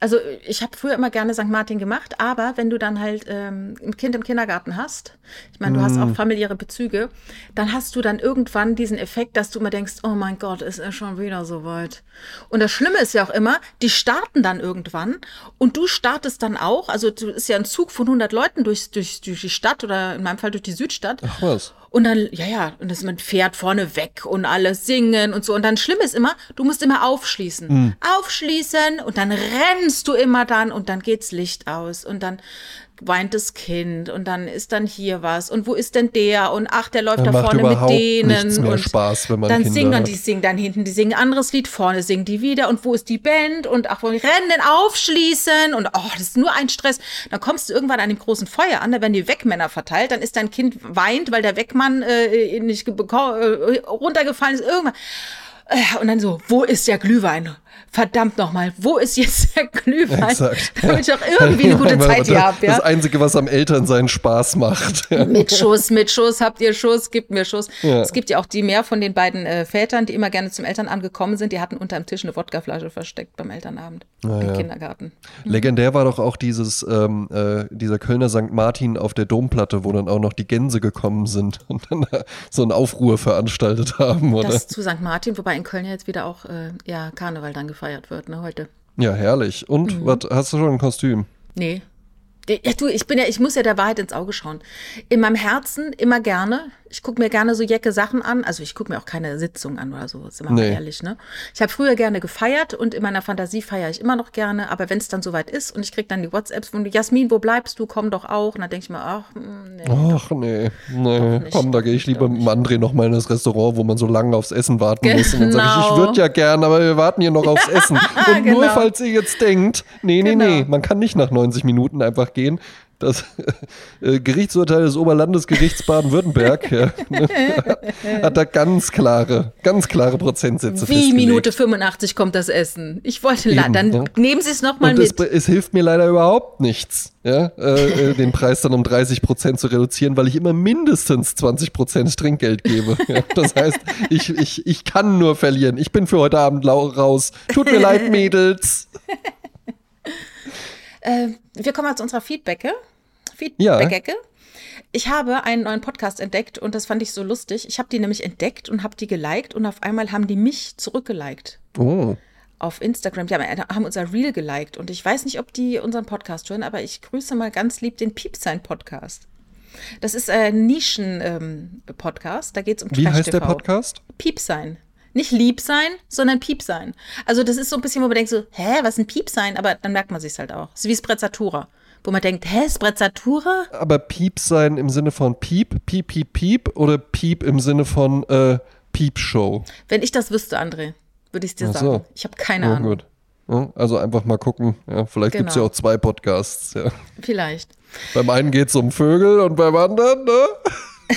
Also ich habe früher immer gerne St. Martin gemacht, aber wenn du dann halt ähm, ein Kind im Kindergarten hast, ich meine, du hast auch familiäre Bezüge, dann hast du dann irgendwann diesen Effekt, dass du immer denkst, oh mein Gott, ist er schon wieder so weit. Und das Schlimme ist ja auch immer, die starten dann irgendwann und du startest dann auch, also du ist ja ein Zug von 100 Leuten durch, durch, durch die Stadt oder in meinem Fall durch die Südstadt.
Ach was.
Und dann, ja, ja, und das man fährt vorne weg und alles singen und so. Und dann schlimm ist immer, du musst immer aufschließen. Aufschließen und dann rennst du immer dann und dann geht's Licht aus und dann weint das Kind und dann ist dann hier was und wo ist denn der und ach, der läuft
Dann
da vorne mit denen und
Spaß, wenn man
dann
Kinder
singen dann
hat.
die singen dann hinten, die singen ein anderes Lied, vorne singen die wieder und wo ist die Band und ach, wo rennen denn aufschließen und oh, das ist nur ein Stress. Dann kommst du irgendwann an dem großen Feuer an, da werden die Wegmänner verteilt, dann ist dein Kind weint, weil der Wegmann äh, nicht äh, runtergefallen ist, irgendwann. Äh, Und dann so, wo ist der Glühwein? Verdammt nochmal, wo ist jetzt der Glühwein?
Exakt.
Damit ich auch irgendwie eine gute (laughs) Zeit hier habe, ja?
Das Einzige, was am Elternsein Spaß macht. (laughs)
Mit Schuss, mit Schuss, habt ihr Schuss, gibt mir Schuss.
Ja.
Es gibt ja auch die mehr von den beiden äh, Vätern, die immer gerne zum Elternabend gekommen sind, die hatten unterm Tisch eine Wodkaflasche versteckt beim Elternabend im
ja.
Kindergarten.
Legendär war doch auch dieses, ähm, äh, dieser Kölner St. Martin auf der Domplatte, wo dann auch noch die Gänse gekommen sind (laughs) und dann da so einen Aufruhr veranstaltet haben, oder?
Das zu St. Martin, wobei in Köln ja jetzt wieder auch äh, ja, Karneval dann gefeiert wird, ne, heute.
ja, herrlich. Und
Mhm.
was hast du schon ein Kostüm?
Nee. Ja, du, ich bin ja, ich muss ja der Wahrheit ins Auge schauen. In meinem Herzen immer gerne. Ich gucke mir gerne so jecke Sachen an. Also ich gucke mir auch keine Sitzung an oder so, wir mal
Nee.
ehrlich, ne? Ich habe früher gerne gefeiert und in meiner Fantasie feiere ich immer noch gerne. Aber wenn es dann soweit ist und ich krieg dann die WhatsApps von Jasmin, wo bleibst du? Komm doch auch. Und dann denke ich mir, ach, hm, nee.
Ach nee, nee.
nicht,
Komm, da gehe ich lieber
doch
mit dem André noch mal in das Restaurant, wo man so lange aufs Essen warten muss. Und dann sage ich, ich
Genau.
würde ja gern, aber wir warten hier noch aufs (laughs) Essen. Und nur
Genau.
falls ihr jetzt denkt, nee, nee,
Genau.
nee, man kann nicht nach 90 Minuten einfach gehen. Das (laughs) äh, Gerichtsurteil des Oberlandesgerichts Baden-Württemberg ja, (laughs) hat da ganz klare, ganz klare Prozentsätze
Wie. Minute 85 kommt das Essen. Ich wollte,
Eben,
dann
ja.
nehmen Sie es noch mal
Und es,
mit.
es hilft mir leider überhaupt nichts, ja, äh, äh, (laughs) den Preis dann um 30 Prozent zu reduzieren, weil ich immer mindestens 20 Prozent Trinkgeld gebe. Das heißt, ich, ich, ich kann nur verlieren. Ich bin für heute Abend raus. Tut mir leid, Mädels.
Äh, wir kommen mal zu unserer Feedbacke.
Ja.
Feedback-Ecke. Ich habe einen neuen Podcast entdeckt und das fand ich so lustig. Ich habe die nämlich entdeckt und habe die geliked und auf einmal haben die mich zurückgeliked.
Oh,
Auf Instagram. Die haben, haben unser Reel geliked und ich weiß nicht, ob die unseren Podcast hören, aber ich grüße mal ganz lieb den Piepsein-Podcast. Das ist ein Nischen-Podcast. da geht es um
wie heißt der. Podcast?
Piep sein. Nicht lieb sein, sondern Piep sein. Also das ist so ein bisschen, wo man denkt so, hä, was ist ein Piep sein? Aber dann merkt man sich halt auch. Das ist wie Sprezzatura. Wo man denkt, hä, Sprezzatura?
Aber Piep sein im Sinne von Piep, Piep, Piep, Piep oder Piep im Sinne von äh, Piepshow?
Wenn ich das wüsste, André, würde ich es dir
Ach so.
sagen. Ich habe keine
Ja,
Ahnung.
gut. Ja, also einfach mal gucken. Ja, vielleicht gibt's ja
Genau.
auch zwei Podcasts. Ja.
Vielleicht.
Beim einen geht's um Vögel und beim anderen, ne? (laughs)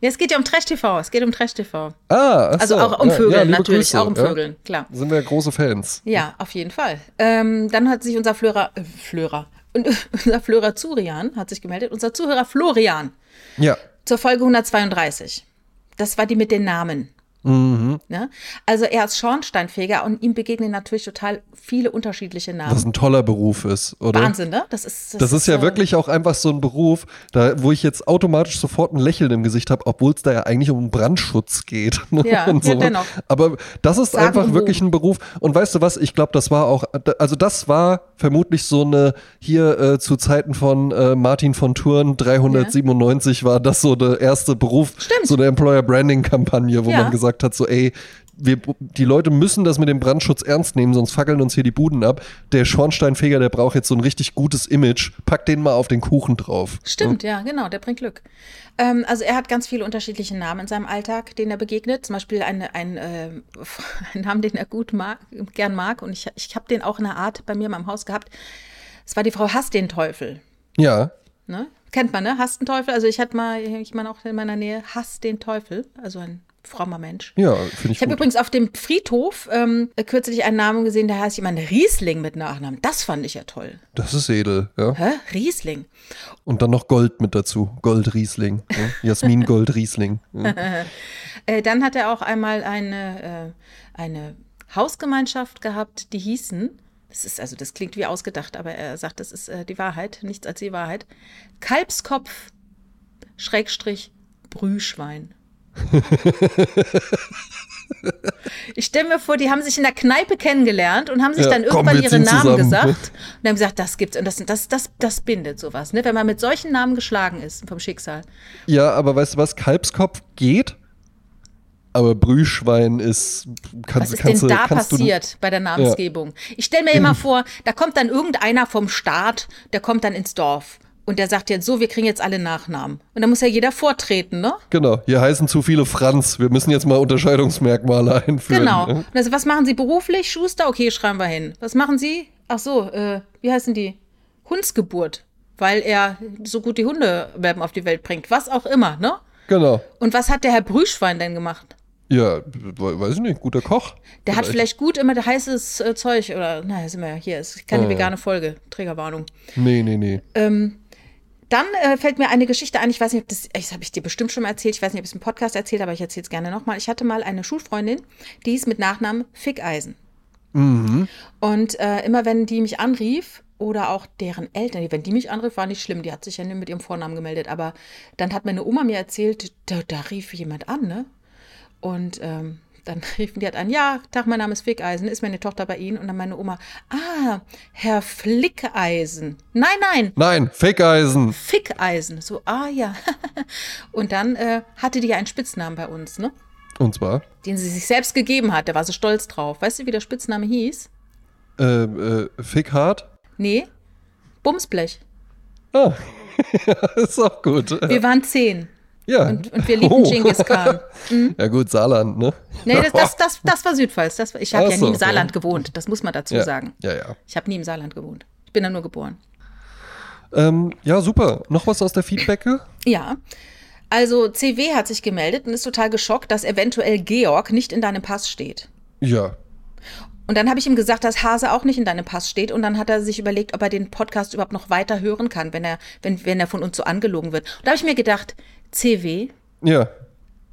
Nee, es geht ja um Trash-TV. Es geht um Trash-TV.
Ah, ach
Also
so.
auch um
Ja,
Vögeln,
ja,
natürlich.
Grüße,
auch um
ja.
Vögeln, klar.
Sind wir große Fans.
Ja, auf jeden Fall. Ähm, dann hat sich unser Flörer, äh, Flörer, und (laughs) unser Flörer Zurian hat sich gemeldet, unser Zuhörer Florian
Ja.
zur Folge 132. Das war die mit den Namen.
Mhm.
Ne? Also er ist Schornsteinfeger und ihm begegnen natürlich total viele unterschiedliche Namen.
Was ein toller Beruf ist, oder?
Wahnsinn, ne? Das ist,
Das ist ja
äh,
wirklich auch einfach so ein Beruf, da, wo ich jetzt automatisch sofort ein Lächeln im Gesicht habe, obwohl es da ja eigentlich um Brandschutz geht. (laughs)
Ja,
und
ja,
so.
dennoch.
Aber das ist
Sagen
einfach wirklich ein Beruf. Und weißt du was? Ich glaube, das war auch, also das war vermutlich so eine, hier äh, zu Zeiten von äh, Martin von Thurn 397 war das so der erste Beruf,
Stimmt.
so eine Employer Branding Kampagne, wo
Ja.
man gesagt hat, so ey, wir, die Leute müssen das mit dem Brandschutz ernst nehmen, sonst fackeln uns hier die Buden ab. Der Schornsteinfeger, der braucht jetzt so ein richtig gutes Image. Pack den mal auf den Kuchen drauf.
Stimmt, ja, genau, der bringt Glück. Ähm, also er hat ganz viele unterschiedliche Namen in seinem Alltag, denen er begegnet. Zum Beispiel einen, einen, äh, (laughs) einen Namen, den er gut mag, gern mag. Und ich, ich habe den auch in der Art bei mir in meinem Haus gehabt. Es war die Frau Hass den Teufel.
Ja.
Ne? Kennt man, ne? Hass den Teufel. Also ich hatte mal jemanden auch in meiner Nähe, Hass den Teufel. Also ein frommer Mensch.
Ja, finde ich,
Ich habe übrigens auf dem Friedhof ähm, kürzlich einen Namen gesehen, der heißt jemand Riesling mit Nachnamen. Das fand ich ja toll.
Das ist edel, ja.
Hä? Riesling.
Und dann noch Gold mit dazu. Gold Riesling. Ja. Jasmin Gold Riesling. Ja. (laughs)
Äh, dann hat er auch einmal eine, äh, eine Hausgemeinschaft gehabt, die hießen, das ist also, das klingt wie ausgedacht, aber er sagt, das ist äh, die Wahrheit, nichts als die Wahrheit. Kalbskopf, Schrägstrich, Brühschwein. Ich stelle mir vor, die haben sich in der Kneipe kennengelernt und haben sich
Ja,
dann
komm,
irgendwann
wir
ihre Namen
zusammen.
gesagt und haben gesagt, das gibt's und das, das, das, das bindet sowas, ne? Wenn man mit solchen Namen geschlagen ist vom Schicksal.
ja, aber weißt du was? Kalbskopf geht, aber Brühschwein ist. Kannst,
Was ist
kannst
denn da
kannst du-
passiert bei der Namensgebung? Ich stelle mir immer vor, da kommt dann irgendeiner vom Staat, der kommt dann ins Dorf und der sagt jetzt so, wir kriegen jetzt alle Nachnamen. Und dann muss ja jeder vortreten, ne?
Genau, hier heißen zu viele Franz. Wir müssen jetzt mal Unterscheidungsmerkmale (laughs) einführen.
Genau.
ne?
Und also, was machen Sie beruflich? Schuster? Okay, schreiben wir hin. Was machen Sie? Ach so, äh, wie heißen die? Hundsgeburt. Weil er so gut die Hundewelpen auf die Welt bringt. Was auch immer, ne?
Genau.
Und was hat der Herr Brüschwein denn gemacht?
Ja, we- weiß ich nicht, guter Koch.
Der hat vielleicht gut immer heißes äh, Zeug oder, naja, sind wir ja hier, ist keine vegane Folge, Trägerwarnung.
Nee, nee, nee.
Ähm, dann äh, fällt mir eine Geschichte ein, ich weiß nicht, ob das, das habe ich dir bestimmt schon mal erzählt, ich weiß nicht, ob ich es im Podcast erzählt habe, aber ich erzähle es gerne nochmal. Ich hatte mal eine Schulfreundin, die ist mit Nachnamen Fickeisen. Und äh, immer wenn die mich anrief, oder auch deren Eltern, wenn die mich anrief, war nicht schlimm, die hat sich ja nur mit ihrem Vornamen gemeldet, aber dann hat meine Oma mir erzählt, da, da rief jemand an, ne? Und ähm, dann (laughs) riefen die halt an, ja, Tag, mein Name ist Fickeisen, ist meine Tochter bei Ihnen? Und dann meine Oma, ah, Herr Flickeisen. Nein, nein,
Nein, Fake-Eisen.
Fickeisen. So, ah ja. (laughs) Und dann äh, hatte die ja einen Spitznamen bei uns, ne?
Und zwar?
Den sie sich selbst gegeben hat. Der war so stolz drauf. Weißt du, wie der Spitzname hieß?
Äh, äh, Fick-Hart?
Nee, Bumsblech.
Ah, (laughs) ist auch gut.
Wir waren zehn.
Ja.
Und, und wir liebten
Oh.
Genghis Khan. (laughs)
Ja gut, Saarland, ne?
Nee, das, das, das, das war Südpfalz. Das war, ich habe ja nie im
okay.
Saarland gewohnt. Das muss man dazu
Ja,
sagen.
ja, ja.
Ich habe nie im Saarland gewohnt. Ich bin da nur geboren.
Ähm, ja, super. Noch was aus der Feedbacke?
Ja. Also CW hat sich gemeldet und ist total geschockt, dass eventuell Georg nicht in deinem Pass steht.
Ja.
Und dann habe ich ihm gesagt, dass Hase auch nicht in deinem Pass steht. Und dann hat er sich überlegt, ob er den Podcast überhaupt noch weiter hören kann, wenn er, wenn, wenn er von uns so angelogen wird. Und da habe ich mir gedacht, CW,
Ja.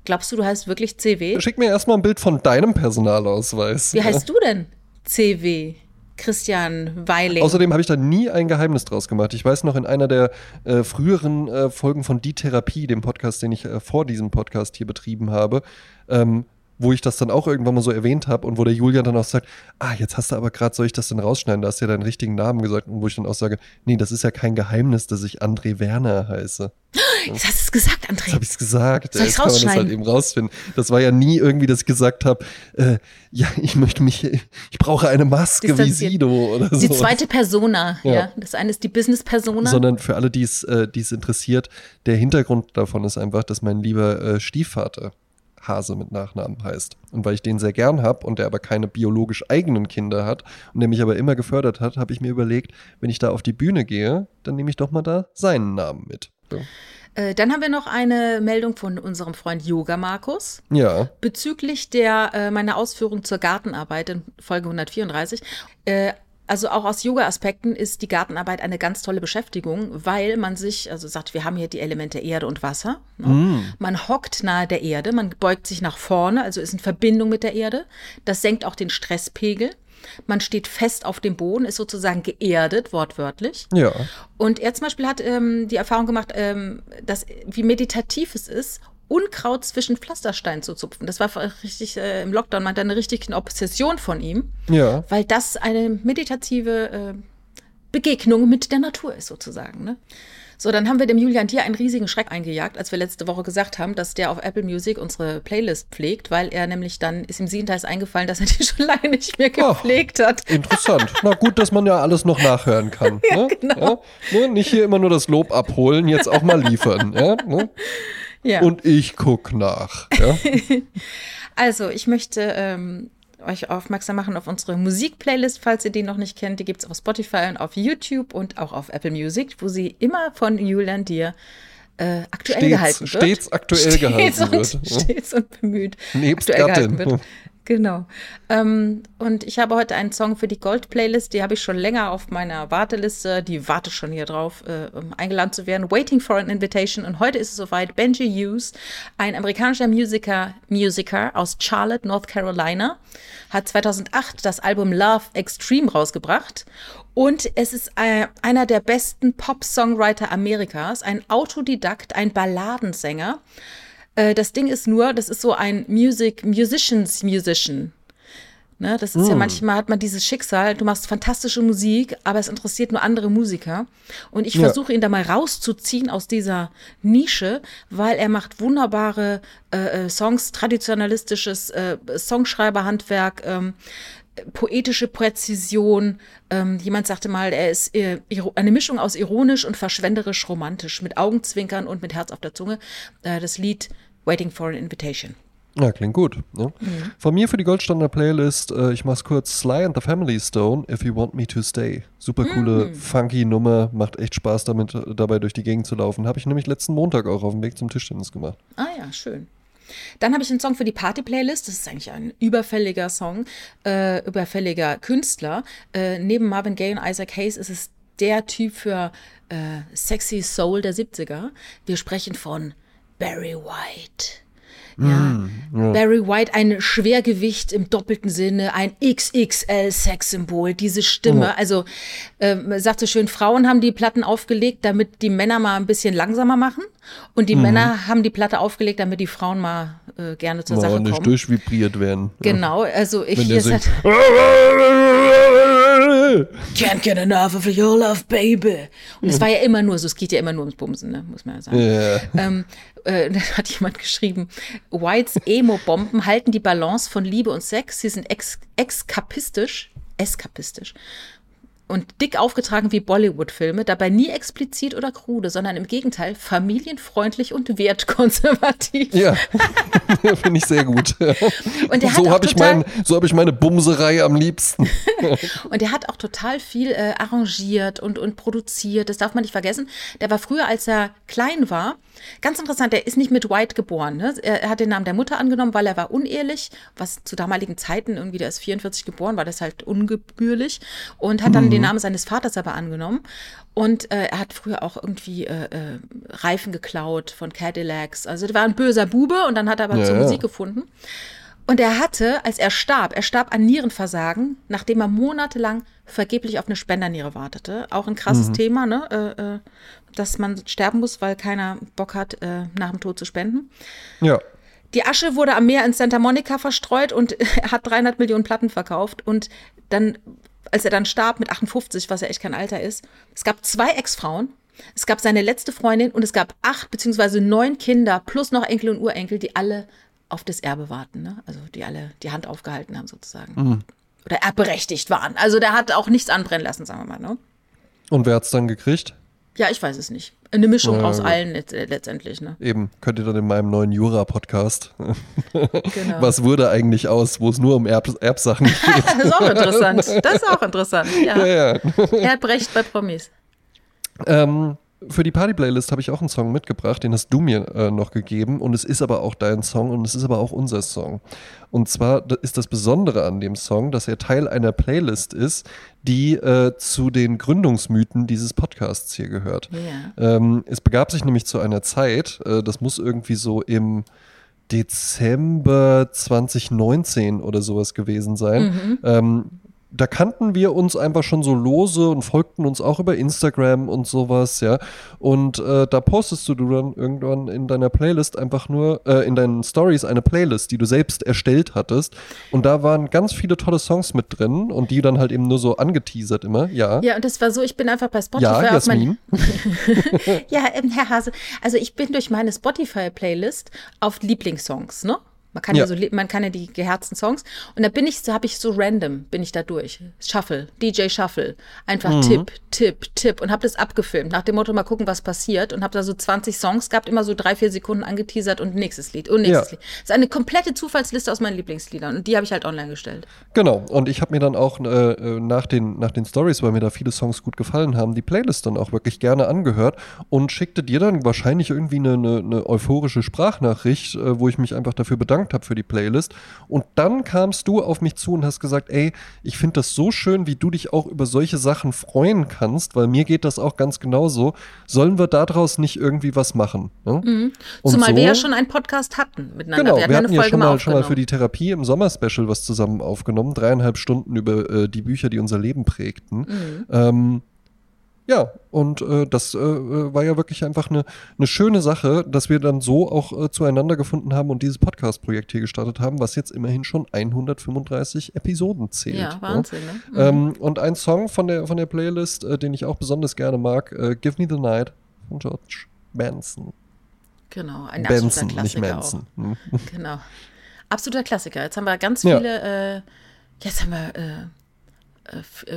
glaubst du, du heißt wirklich CW?
Schick mir erstmal ein Bild von deinem Personalausweis.
Wie heißt du denn? CW. Christian Weiling.
Außerdem habe ich da nie ein Geheimnis draus gemacht. Ich weiß noch, in einer der äh, früheren äh, Folgen von Die Therapie, dem Podcast, den ich äh, vor diesem Podcast hier betrieben habe, ähm, wo ich das dann auch irgendwann mal so erwähnt habe und wo der Julian dann auch sagt, ah, jetzt hast du aber gerade, soll ich das denn rausschneiden? Da hast du ja deinen richtigen Namen gesagt und wo ich dann auch sage, nee, das ist ja kein Geheimnis, dass ich André Werner heiße. (gasps)
Jetzt hast du es gesagt, André.
Jetzt habe ich es gesagt.
Soll
Jetzt kann man das halt eben rausfinden. Das war ja nie irgendwie, dass ich gesagt habe, äh, ja, ich möchte mich, ich brauche eine Maske wie. Sido oder so.
Die zweite Persona, ja.
Ja.
Das eine ist die Business-Persona.
Sondern für alle, die es äh, die es interessiert, der Hintergrund davon ist einfach, dass mein lieber äh, Stiefvater Hase mit Nachnamen heißt. Und weil ich den sehr gern habe und der aber keine biologisch eigenen Kinder hat und der mich aber immer gefördert hat, habe ich mir überlegt, wenn ich da auf die Bühne gehe, dann nehme ich doch mal da seinen Namen mit. Ja.
Äh, dann haben wir noch eine Meldung von unserem Freund Yoga Markus
Ja.
bezüglich der äh, meiner Ausführung zur Gartenarbeit in Folge 134. Äh, also auch aus Yoga-Aspekten ist die Gartenarbeit eine ganz tolle Beschäftigung, weil man sich, also sagt, wir haben hier die Elemente Erde und Wasser. Ne? Man hockt nahe der Erde, man beugt sich nach vorne, also ist in Verbindung mit der Erde. Das senkt auch den Stresspegel. Man steht fest auf dem Boden, ist sozusagen geerdet, wortwörtlich.
Ja.
Und er zum Beispiel hat ähm, die Erfahrung gemacht, ähm, dass wie meditativ es ist, Unkraut zwischen Pflastersteinen zu zupfen. Das war richtig äh, im Lockdown, meinte eine richtige Obsession von ihm,
Ja.
weil das eine meditative äh, Begegnung mit der Natur ist, sozusagen. Ne? So, dann haben wir dem Julian Dier einen riesigen Schreck eingejagt, als wir letzte Woche gesagt haben, dass der auf Apple Music unsere Playlist pflegt, weil er nämlich dann ist ihm siebenteils eingefallen, dass er die (laughs) schon lange nicht mehr
Ach.
gepflegt hat.
Interessant. Na gut, dass man ja alles noch nachhören kann. (laughs) ja,
genau.
Ja, ne? Nicht hier immer nur das Lob abholen, jetzt auch mal liefern. Ja, ne?
Ja.
Und ich guck nach. Ja? (laughs)
Also, ich möchte ähm, euch aufmerksam machen auf unsere Musikplaylist, falls ihr die noch nicht kennt. Die gibt es auf Spotify und auf YouTube und auch auf Apple Music, wo sie immer von Julian Dir äh, aktuell
Stets-
gehalten wird.
stets aktuell
stets
gehalten
und,
wird, ja.
Stets und bemüht.
Nebst
aktuell
Gattin.
gehalten wird. Genau. Ähm, und ich habe heute einen Song für die Gold-Playlist, die habe ich schon länger auf meiner Warteliste, die wartet schon hier drauf, äh, um eingeladen zu werden. Waiting for an Invitation. Und heute ist es soweit. Benji Hughes, ein amerikanischer Musiker, Musiker aus Charlotte, North Carolina, hat 2008 das Album Love Extreme rausgebracht. Und es ist äh, einer der besten Pop-Songwriter Amerikas, ein Autodidakt, ein Balladensänger. Äh, das Ding ist nur, das ist so ein Music, Musicians Musician. Ne, das ist ja manchmal hat man dieses Schicksal, du machst fantastische Musik, aber es interessiert nur andere Musiker. Und ich
Ja.
versuche ihn da mal rauszuziehen aus dieser Nische, weil er macht wunderbare äh, äh, Songs, traditionalistisches äh, Songschreiberhandwerk, ähm, poetische Präzision. Ähm, jemand sagte mal, er ist äh, eine Mischung aus ironisch und verschwenderisch romantisch, mit Augenzwinkern und mit Herz auf der Zunge. Äh, das Lied Waiting for an Invitation.
Ja, klingt gut. Ne?
Mhm.
Von mir für die Goldstandard Playlist, äh, ich mach's kurz, Sly and the Family Stone, If You Want Me to Stay. Super coole,
Mhm.
funky Nummer, macht echt Spaß damit, äh, dabei durch die Gegend zu laufen. Habe ich nämlich letzten Montag auch auf dem Weg zum Tischtennis gemacht.
Ah ja, schön. Dann habe ich einen Song für die Party-Playlist. Das ist eigentlich ein überfälliger Song, äh, überfälliger Künstler. Äh, neben Marvin Gaye und Isaac Hayes ist es der Typ für äh, sexy Soul der 70er. Wir sprechen von Barry White. Ja, Barry White, ein Schwergewicht im doppelten Sinne, ein XXL-Sexsymbol, diese Stimme. Also, ähm, sagt so schön, Frauen haben die Platten aufgelegt, damit die Männer mal ein bisschen langsamer machen. Und die Männer haben die Platte aufgelegt, damit die Frauen mal äh, gerne zur
Mal
Sache
nicht
kommen.
durchvibriert werden.
Genau, also ich
Wenn
hier (laughs) Can't get enough of your love, baby. Und es war ja immer nur so, es geht ja immer nur ums Bumsen, ne? muss man ja sagen.
Ja.
Ähm, äh, da hat jemand geschrieben, Whites Emo-Bomben halten die Balance von Liebe und Sex. Sie sind ex exkapistisch, eskapistisch und dick aufgetragen wie Bollywood-Filme, dabei nie explizit oder krude, sondern im Gegenteil familienfreundlich und wertkonservativ.
Ja, (laughs) finde ich sehr gut.
Und der hat
so habe ich, mein, so hab ich meine Bumserei am liebsten. (laughs)
Und der hat auch total viel äh, arrangiert und, und produziert. Das darf man nicht vergessen. Der war früher, als er klein war, ganz interessant, der ist nicht mit White geboren. Ne? Er, er hat den Namen der Mutter angenommen, weil er war unehelich, was zu damaligen Zeiten irgendwie, der ist 44 geboren, war das halt ungebührlich und hat dann den Namen seines Vaters aber angenommen. Und äh, er hat früher auch irgendwie äh, äh, Reifen geklaut von Cadillacs. Also der war ein böser Bube und dann hat er aber
Ja,
zur
ja.
Musik gefunden. Und er hatte, als er starb, er starb an Nierenversagen, nachdem er monatelang vergeblich auf eine Spenderniere wartete. Auch ein krasses Thema, ne? Äh, äh, dass man sterben muss, weil keiner Bock hat, nach dem Tod zu spenden.
Ja.
Die Asche wurde am Meer in Santa Monica verstreut und (laughs) er hat 300 Millionen Platten verkauft. Und dann, als er dann starb mit 58, was ja echt kein Alter ist, es gab zwei Ex-Frauen, es gab seine letzte Freundin und es gab acht beziehungsweise neun Kinder plus noch Enkel und Urenkel, die alle auf das Erbe warten. Ne? Also die alle die Hand aufgehalten haben sozusagen. Oder erbberechtigt waren. Also der hat auch nichts anbrennen lassen, sagen wir mal. Ne?
Und wer hat's dann gekriegt?
Ja, ich weiß es nicht. Eine Mischung
Ja,
aus
gut.
allen let letztendlich. Ne?
Eben, könnt ihr dann in meinem neuen Jura-Podcast.
Genau.
Was wurde eigentlich aus, wo es nur um Erb Erbsachen (laughs) geht?
Das ist auch interessant. Das ist auch interessant. Ja.
ja, ja.
Erbrecht bei Promis.
Ähm, für die Party-Playlist habe ich auch einen Song mitgebracht, den hast du mir äh, noch gegeben und es ist aber auch dein Song und es ist aber auch unser Song. Und zwar ist das Besondere an dem Song, dass er Teil einer Playlist ist, die äh, zu den Gründungsmythen dieses Podcasts hier gehört.
Ja.
Ähm, es begab sich nämlich zu einer Zeit, äh, das muss irgendwie so im Dezember 2019 oder sowas gewesen sein. Ähm, da kannten wir uns einfach schon so lose und folgten uns auch über Instagram und sowas, ja. Und äh, da postest du dann irgendwann in deiner Playlist einfach nur, äh, in deinen Stories eine Playlist, die du selbst erstellt hattest. Und da waren ganz viele tolle Songs mit drin und die dann halt eben nur so angeteasert immer, ja.
Ja, und das war so, ich bin einfach bei Spotify
Ja,
auf mein,
Jasmin. (laughs)
Ja, ähm, Herr Hase, also ich bin durch meine Spotify-Playlist auf Lieblingssongs, ne? Man kann ja.
Ja.
so, man kann ja die geherzten Songs und da bin ich, so habe ich so random, bin ich da durch. Shuffle, DJ Shuffle, einfach
Mhm.
Tipp, Tipp, Tipp und habe das abgefilmt nach dem Motto, mal gucken, was passiert und habe da so 20 Songs gehabt, immer so drei, vier Sekunden angeteasert und nächstes Lied und nächstes
Ja.
Lied. Das ist eine komplette Zufallsliste aus meinen Lieblingsliedern und die habe ich halt online gestellt.
Genau, und ich habe mir dann auch äh, äh, nach den, nach den Stories, weil mir da viele Songs gut gefallen haben, die Playlist dann auch wirklich gerne angehört und schickte dir dann wahrscheinlich irgendwie eine, eine, eine euphorische Sprachnachricht, äh, wo ich mich einfach dafür bedankt habe für die Playlist. Und dann kamst du auf mich zu und hast gesagt, ey, ich finde das so schön, wie du dich auch über solche Sachen freuen kannst, weil mir geht das auch ganz genauso. Sollen wir daraus nicht irgendwie was machen? Ne? Und
Zumal
so-
wir ja schon einen Podcast hatten miteinander.
Genau,
wir hatten
wir
ja
hatten
eine
ja schon
mal
schon mal für die Therapie im Sommer-Special was zusammen aufgenommen. Dreieinhalb Stunden über äh, die Bücher, die unser Leben prägten.
Mhm.
Ähm, ja, und äh, das äh, äh, war ja wirklich einfach eine, eine schöne Sache, dass wir dann so auch äh, zueinander gefunden haben und dieses Podcast-Projekt hier gestartet haben, was jetzt immerhin schon 135 Episoden zählt.
Ja,
ne?
Wahnsinn, ne? Mhm.
Ähm, und ein Song von der, von der Playlist, äh, den ich auch besonders gerne mag, äh, Give Me the Night von George Benson.
Genau, ein
Benson,
absoluter
nicht
Klassiker
Manson.
auch.
Hm. (laughs)
Genau. Absoluter Klassiker. Jetzt haben wir ganz
Ja.
viele, äh, jetzt haben wir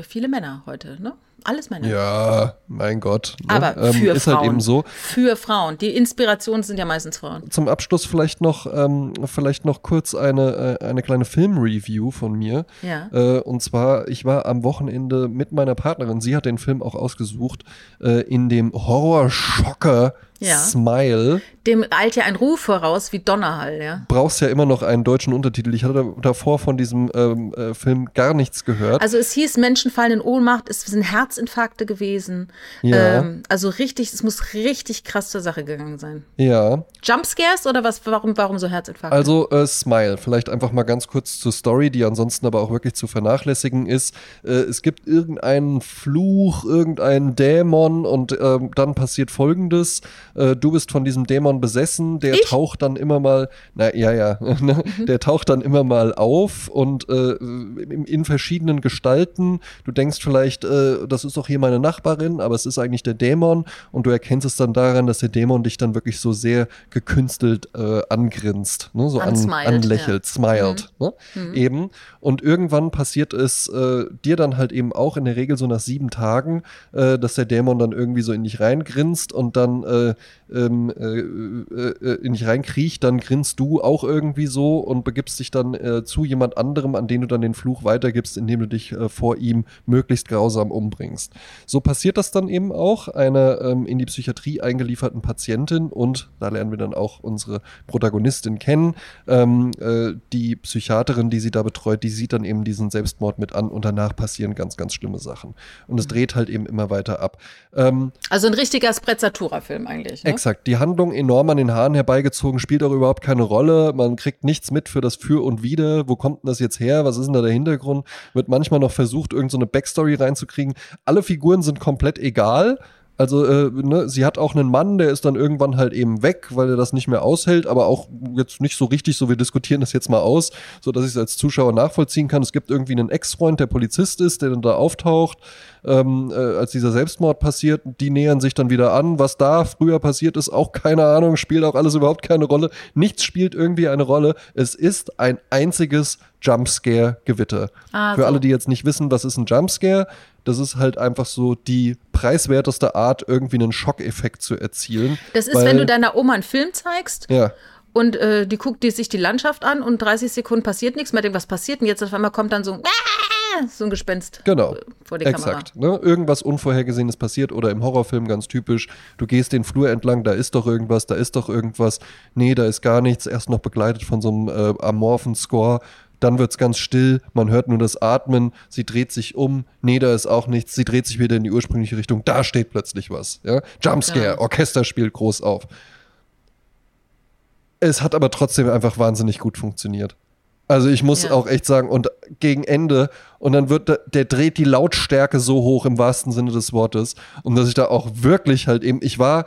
viele Männer heute, ne? Alles Männer.
Ja, mein Gott. Ne?
Aber
ähm,
für
ist
Frauen.
halt eben so.
Für Frauen. Die Inspirationen sind ja meistens Frauen.
Zum Abschluss vielleicht noch, ähm, vielleicht noch kurz eine, äh, eine kleine Filmreview von mir.
Ja.
Äh, und zwar, ich war am Wochenende mit meiner Partnerin, sie hat den Film auch ausgesucht, äh, in dem Horrorschocker
Ja.
Smile.
Dem eilt ja ein Ruf voraus wie Donnerhall, ja.
Brauchst ja immer noch einen deutschen Untertitel. Ich hatte da- davor von diesem ähm, äh, Film gar nichts gehört.
Also es hieß, Menschen fallen in Ohnmacht, es sind Herzinfarkte gewesen.
Ja.
Ähm, also richtig, es muss richtig krass zur Sache gegangen sein.
ja.
Jumpscares oder was? Warum, warum so Herzinfarkte?
Also äh, Smile, vielleicht einfach mal ganz kurz zur Story, die ansonsten aber auch wirklich zu vernachlässigen ist. Äh, es gibt irgendeinen Fluch, irgendeinen Dämon und ähm, dann passiert Folgendes. Äh, du bist von diesem Dämon besessen, der
Ich?
taucht dann immer mal, na ja, ja, (laughs) ne? der taucht dann immer mal auf und äh, in, in verschiedenen Gestalten. Du denkst vielleicht, äh, das ist doch hier meine Nachbarin, aber es ist eigentlich der Dämon und du erkennst es dann daran, dass der Dämon dich dann wirklich so sehr gekünstelt äh, angrinst, ne? so an, anlächelt, smiled, ne?
Mhm.
eben. Und irgendwann passiert es äh, dir dann halt eben auch in der Regel so nach sieben Tagen, äh, dass der Dämon dann irgendwie so in dich reingrinst und dann äh, ähm, äh, äh, in dich reinkriecht, dann grinst du auch irgendwie so und begibst dich dann zu jemand anderem, an den du dann den Fluch weitergibst, indem du dich vor ihm möglichst grausam umbringst. So passiert das dann eben auch einer ähm, in die Psychiatrie eingelieferten Patientin und da lernen wir dann auch unsere Protagonistin kennen. Ähm, äh, die Psychiaterin, die sie da betreut, die sieht dann eben diesen Selbstmord mit an und danach passieren ganz, ganz schlimme Sachen. Und es dreht halt eben immer weiter ab. Ähm,
Also ein richtiger Sprezzatura-Film eigentlich. Ne?
Exakt. Die Handlung enorm an den Haaren herbeigezogen, spielt auch überhaupt keine Rolle. Man kriegt nichts mit für das Für und Wider. Wo kommt denn das jetzt her? Was ist denn da der Hintergrund? Wird manchmal noch versucht, irgendeine so eine Backstory reinzukriegen. Alle Figuren sind komplett egal. Also, äh, ne, sie hat auch einen Mann, der ist dann irgendwann halt eben weg, weil er das nicht mehr aushält, aber auch jetzt nicht so richtig, so wir diskutieren das jetzt mal aus, so dass ich es als Zuschauer nachvollziehen kann. Es gibt irgendwie einen Ex-Freund, der Polizist ist, der dann da auftaucht, ähm, äh, als dieser Selbstmord passiert. Die nähern sich dann wieder an. Was da früher passiert ist, auch keine Ahnung, spielt auch alles überhaupt keine Rolle. Nichts spielt irgendwie eine Rolle. Es ist ein einziges Jumpscare-Gewitter.
Ah,
Für
so.
alle, die jetzt nicht wissen, was ist ein Jumpscare, das ist halt einfach so die preiswerteste Art, irgendwie einen Schockeffekt zu erzielen.
Das ist, wenn du deiner Oma einen Film zeigst
Ja,
und äh, die guckt die, sich die Landschaft an und 30 Sekunden passiert nichts, man denkt, was passiert denn jetzt? Auf einmal kommt dann so ein (laughs) so ein Gespenst
Genau.
äh, vor die
Exakt. Ne? Irgendwas Unvorhergesehenes passiert oder im Horrorfilm ganz typisch. Du gehst den Flur entlang, da ist doch irgendwas, da ist doch irgendwas. Nee, da ist gar nichts. Erst noch begleitet von so einem äh, amorphen Score. Dann wird es ganz still, man hört nur das Atmen, sie dreht sich um, nee, da ist auch nichts, sie dreht sich wieder in die ursprüngliche Richtung, da steht plötzlich was. Ja? Jumpscare,
Ja.
Orchester spielt groß auf. Es hat aber trotzdem einfach wahnsinnig gut funktioniert. Also ich muss
Ja.
auch echt sagen, und gegen Ende, und dann wird der, der dreht die Lautstärke so hoch im wahrsten Sinne des Wortes, und dass ich da auch wirklich halt eben, ich war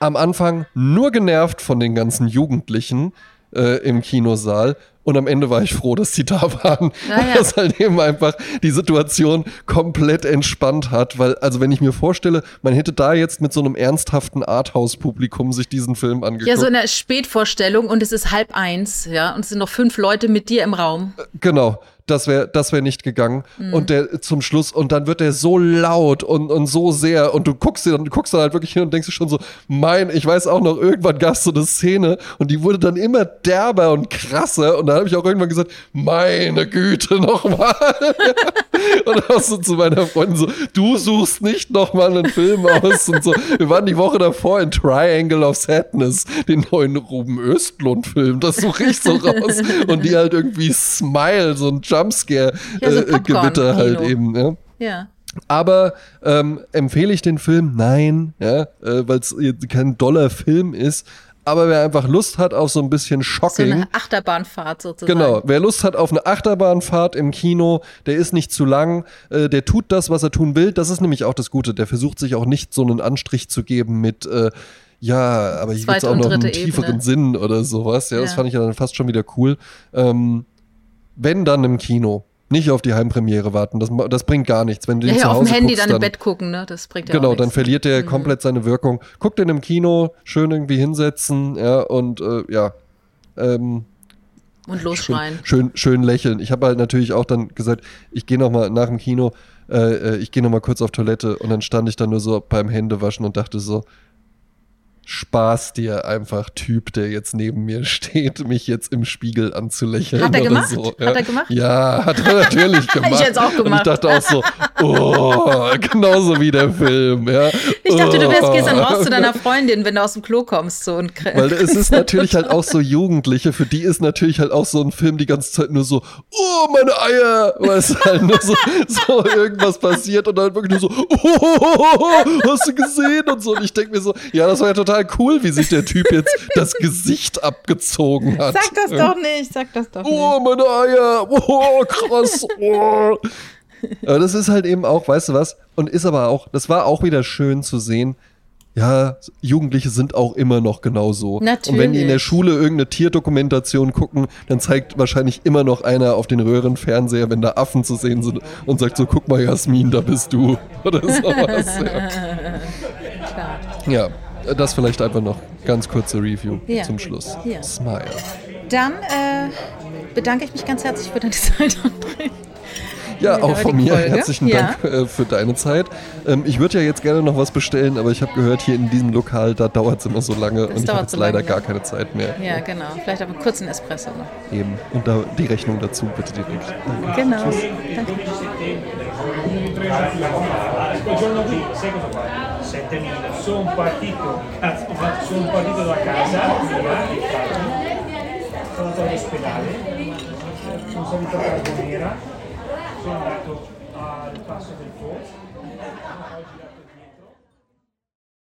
am Anfang nur genervt von den ganzen Jugendlichen äh, im Kinosaal. Und am Ende war ich froh, dass die da waren. (laughs)
Ja,
weil das halt eben einfach die Situation komplett entspannt hat. Weil, also wenn ich mir vorstelle, man hätte da jetzt mit so einem ernsthaften Arthouse-Publikum sich diesen Film angeguckt.
Ja, so in der Spätvorstellung und es ist halb eins, ja, und es sind noch fünf Leute mit dir im Raum.
Genau, das wäre das wär nicht gegangen.
Mhm.
Und der zum Schluss, und dann wird der so laut und, und so sehr, und du guckst dir dann, du guckst dann halt wirklich hin und denkst dir schon so, mein, ich weiß auch noch, irgendwann gab es so eine Szene und die wurde dann immer derber und krasser. Und da habe ich auch irgendwann gesagt, meine Güte, (laughs) nochmal. (laughs) und auch so zu meiner Freundin so, du suchst nicht nochmal einen Film aus und so. Wir waren die Woche davor in Triangle of Sadness, den neuen Ruben Östlund-Film. Das suche ich so raus. Und die halt irgendwie Smile, so ein
Ja, so
Jumpscare-Gewitter
Popcorn-Kino.
halt eben. Ja.
Ja.
Aber ähm, empfehle ich den Film? Nein, ja, äh, weil es kein doller Film ist. Aber wer einfach Lust hat auf so ein bisschen
So
Shocking,
eine Achterbahnfahrt sozusagen.
Genau, wer Lust hat auf eine Achterbahnfahrt im Kino, der ist nicht zu lang, äh, der tut das, was er tun will. Das ist nämlich auch das Gute. Der versucht sich auch nicht so einen Anstrich zu geben mit, äh, ja, aber hier gibt es auch noch einen tieferen
Ebene.
Sinn oder sowas. Ja, das
Ja.
fand ich ja dann fast schon wieder cool. Ähm, wenn dann im Kino. Nicht auf die Heimpremiere warten, das, das bringt gar nichts. Wenn du
Ja, ja, auf dem Handy
guckst,
dann im Bett gucken, ne? Das bringt ja
Genau, dann verliert der
Mhm.
komplett seine Wirkung. Guck den im Kino, schön irgendwie hinsetzen, ja, und äh, ja, ähm,
Und losschreien.
Schön, schön lächeln. Ich habe halt natürlich auch dann gesagt, ich gehe noch mal nach dem Kino, äh, äh, ich gehe noch mal kurz auf Toilette und dann stand ich dann nur so beim Händewaschen und dachte so, Spaß dir einfach, Typ, der jetzt neben mir (laughs) steht, mich jetzt im Spiegel anzulächeln.
Hat er gemacht?
So.
Hat er gemacht?
Ja, hat er natürlich (laughs) gemacht.
hätt's auch
Und ich
gemacht.
dachte auch so, oh, genauso wie der Film. Ja.
Ich dachte, du wärst, gehst dann
Oh.
raus zu deiner Freundin, wenn du aus dem Klo kommst. So und
Weil es ist (laughs) natürlich halt auch so Jugendliche, für die ist natürlich halt auch so ein Film die ganze Zeit nur so, oh, meine Eier, weil es halt nur so, so irgendwas passiert und dann wirklich nur so, oh, hast du gesehen und so. Und ich denke mir so, ja, das war ja total cool, wie sich der Typ jetzt (laughs) das Gesicht abgezogen hat.
Sag das doch nicht, sag das doch
Oh,
nicht.
meine Eier, oh, krass, oh. (laughs) Aber das ist halt eben auch, weißt du was, und ist aber auch, das war auch wieder schön zu sehen, ja, Jugendliche sind auch immer noch genauso. Und wenn die in der
Natürlich.
Schule irgendeine Tierdokumentation gucken, dann zeigt wahrscheinlich immer noch einer auf den Röhrenfernseher, wenn da Affen zu sehen sind und sagt so, guck mal, Jasmin, da bist du. (laughs) Oder sowas.
Klar.
ja. Das vielleicht einfach noch ganz kurze Review
Ja.
zum Schluss.
Ja.
Smile.
Dann äh, bedanke ich mich ganz herzlich für deine Zeit, André.
Ja, auch von mir
Folge.
herzlichen
Ja.
Dank äh, für deine Zeit. Ähm, ich würde ja jetzt gerne noch was bestellen, aber ich habe gehört, hier in diesem Lokal, da dauert es immer so lange und ich habe jetzt
so
leider
lange,
gar
ne?
keine Zeit mehr.
Ja, genau. Vielleicht aber kurz einen Espresso noch.
Eben. Und da die Rechnung dazu bitte direkt. Danke.
Genau. Danke.
Fa? 7000. Sono partito, sono partito da casa, sono andato all'ospedale, sono salito a Carbonera, sono andato al passo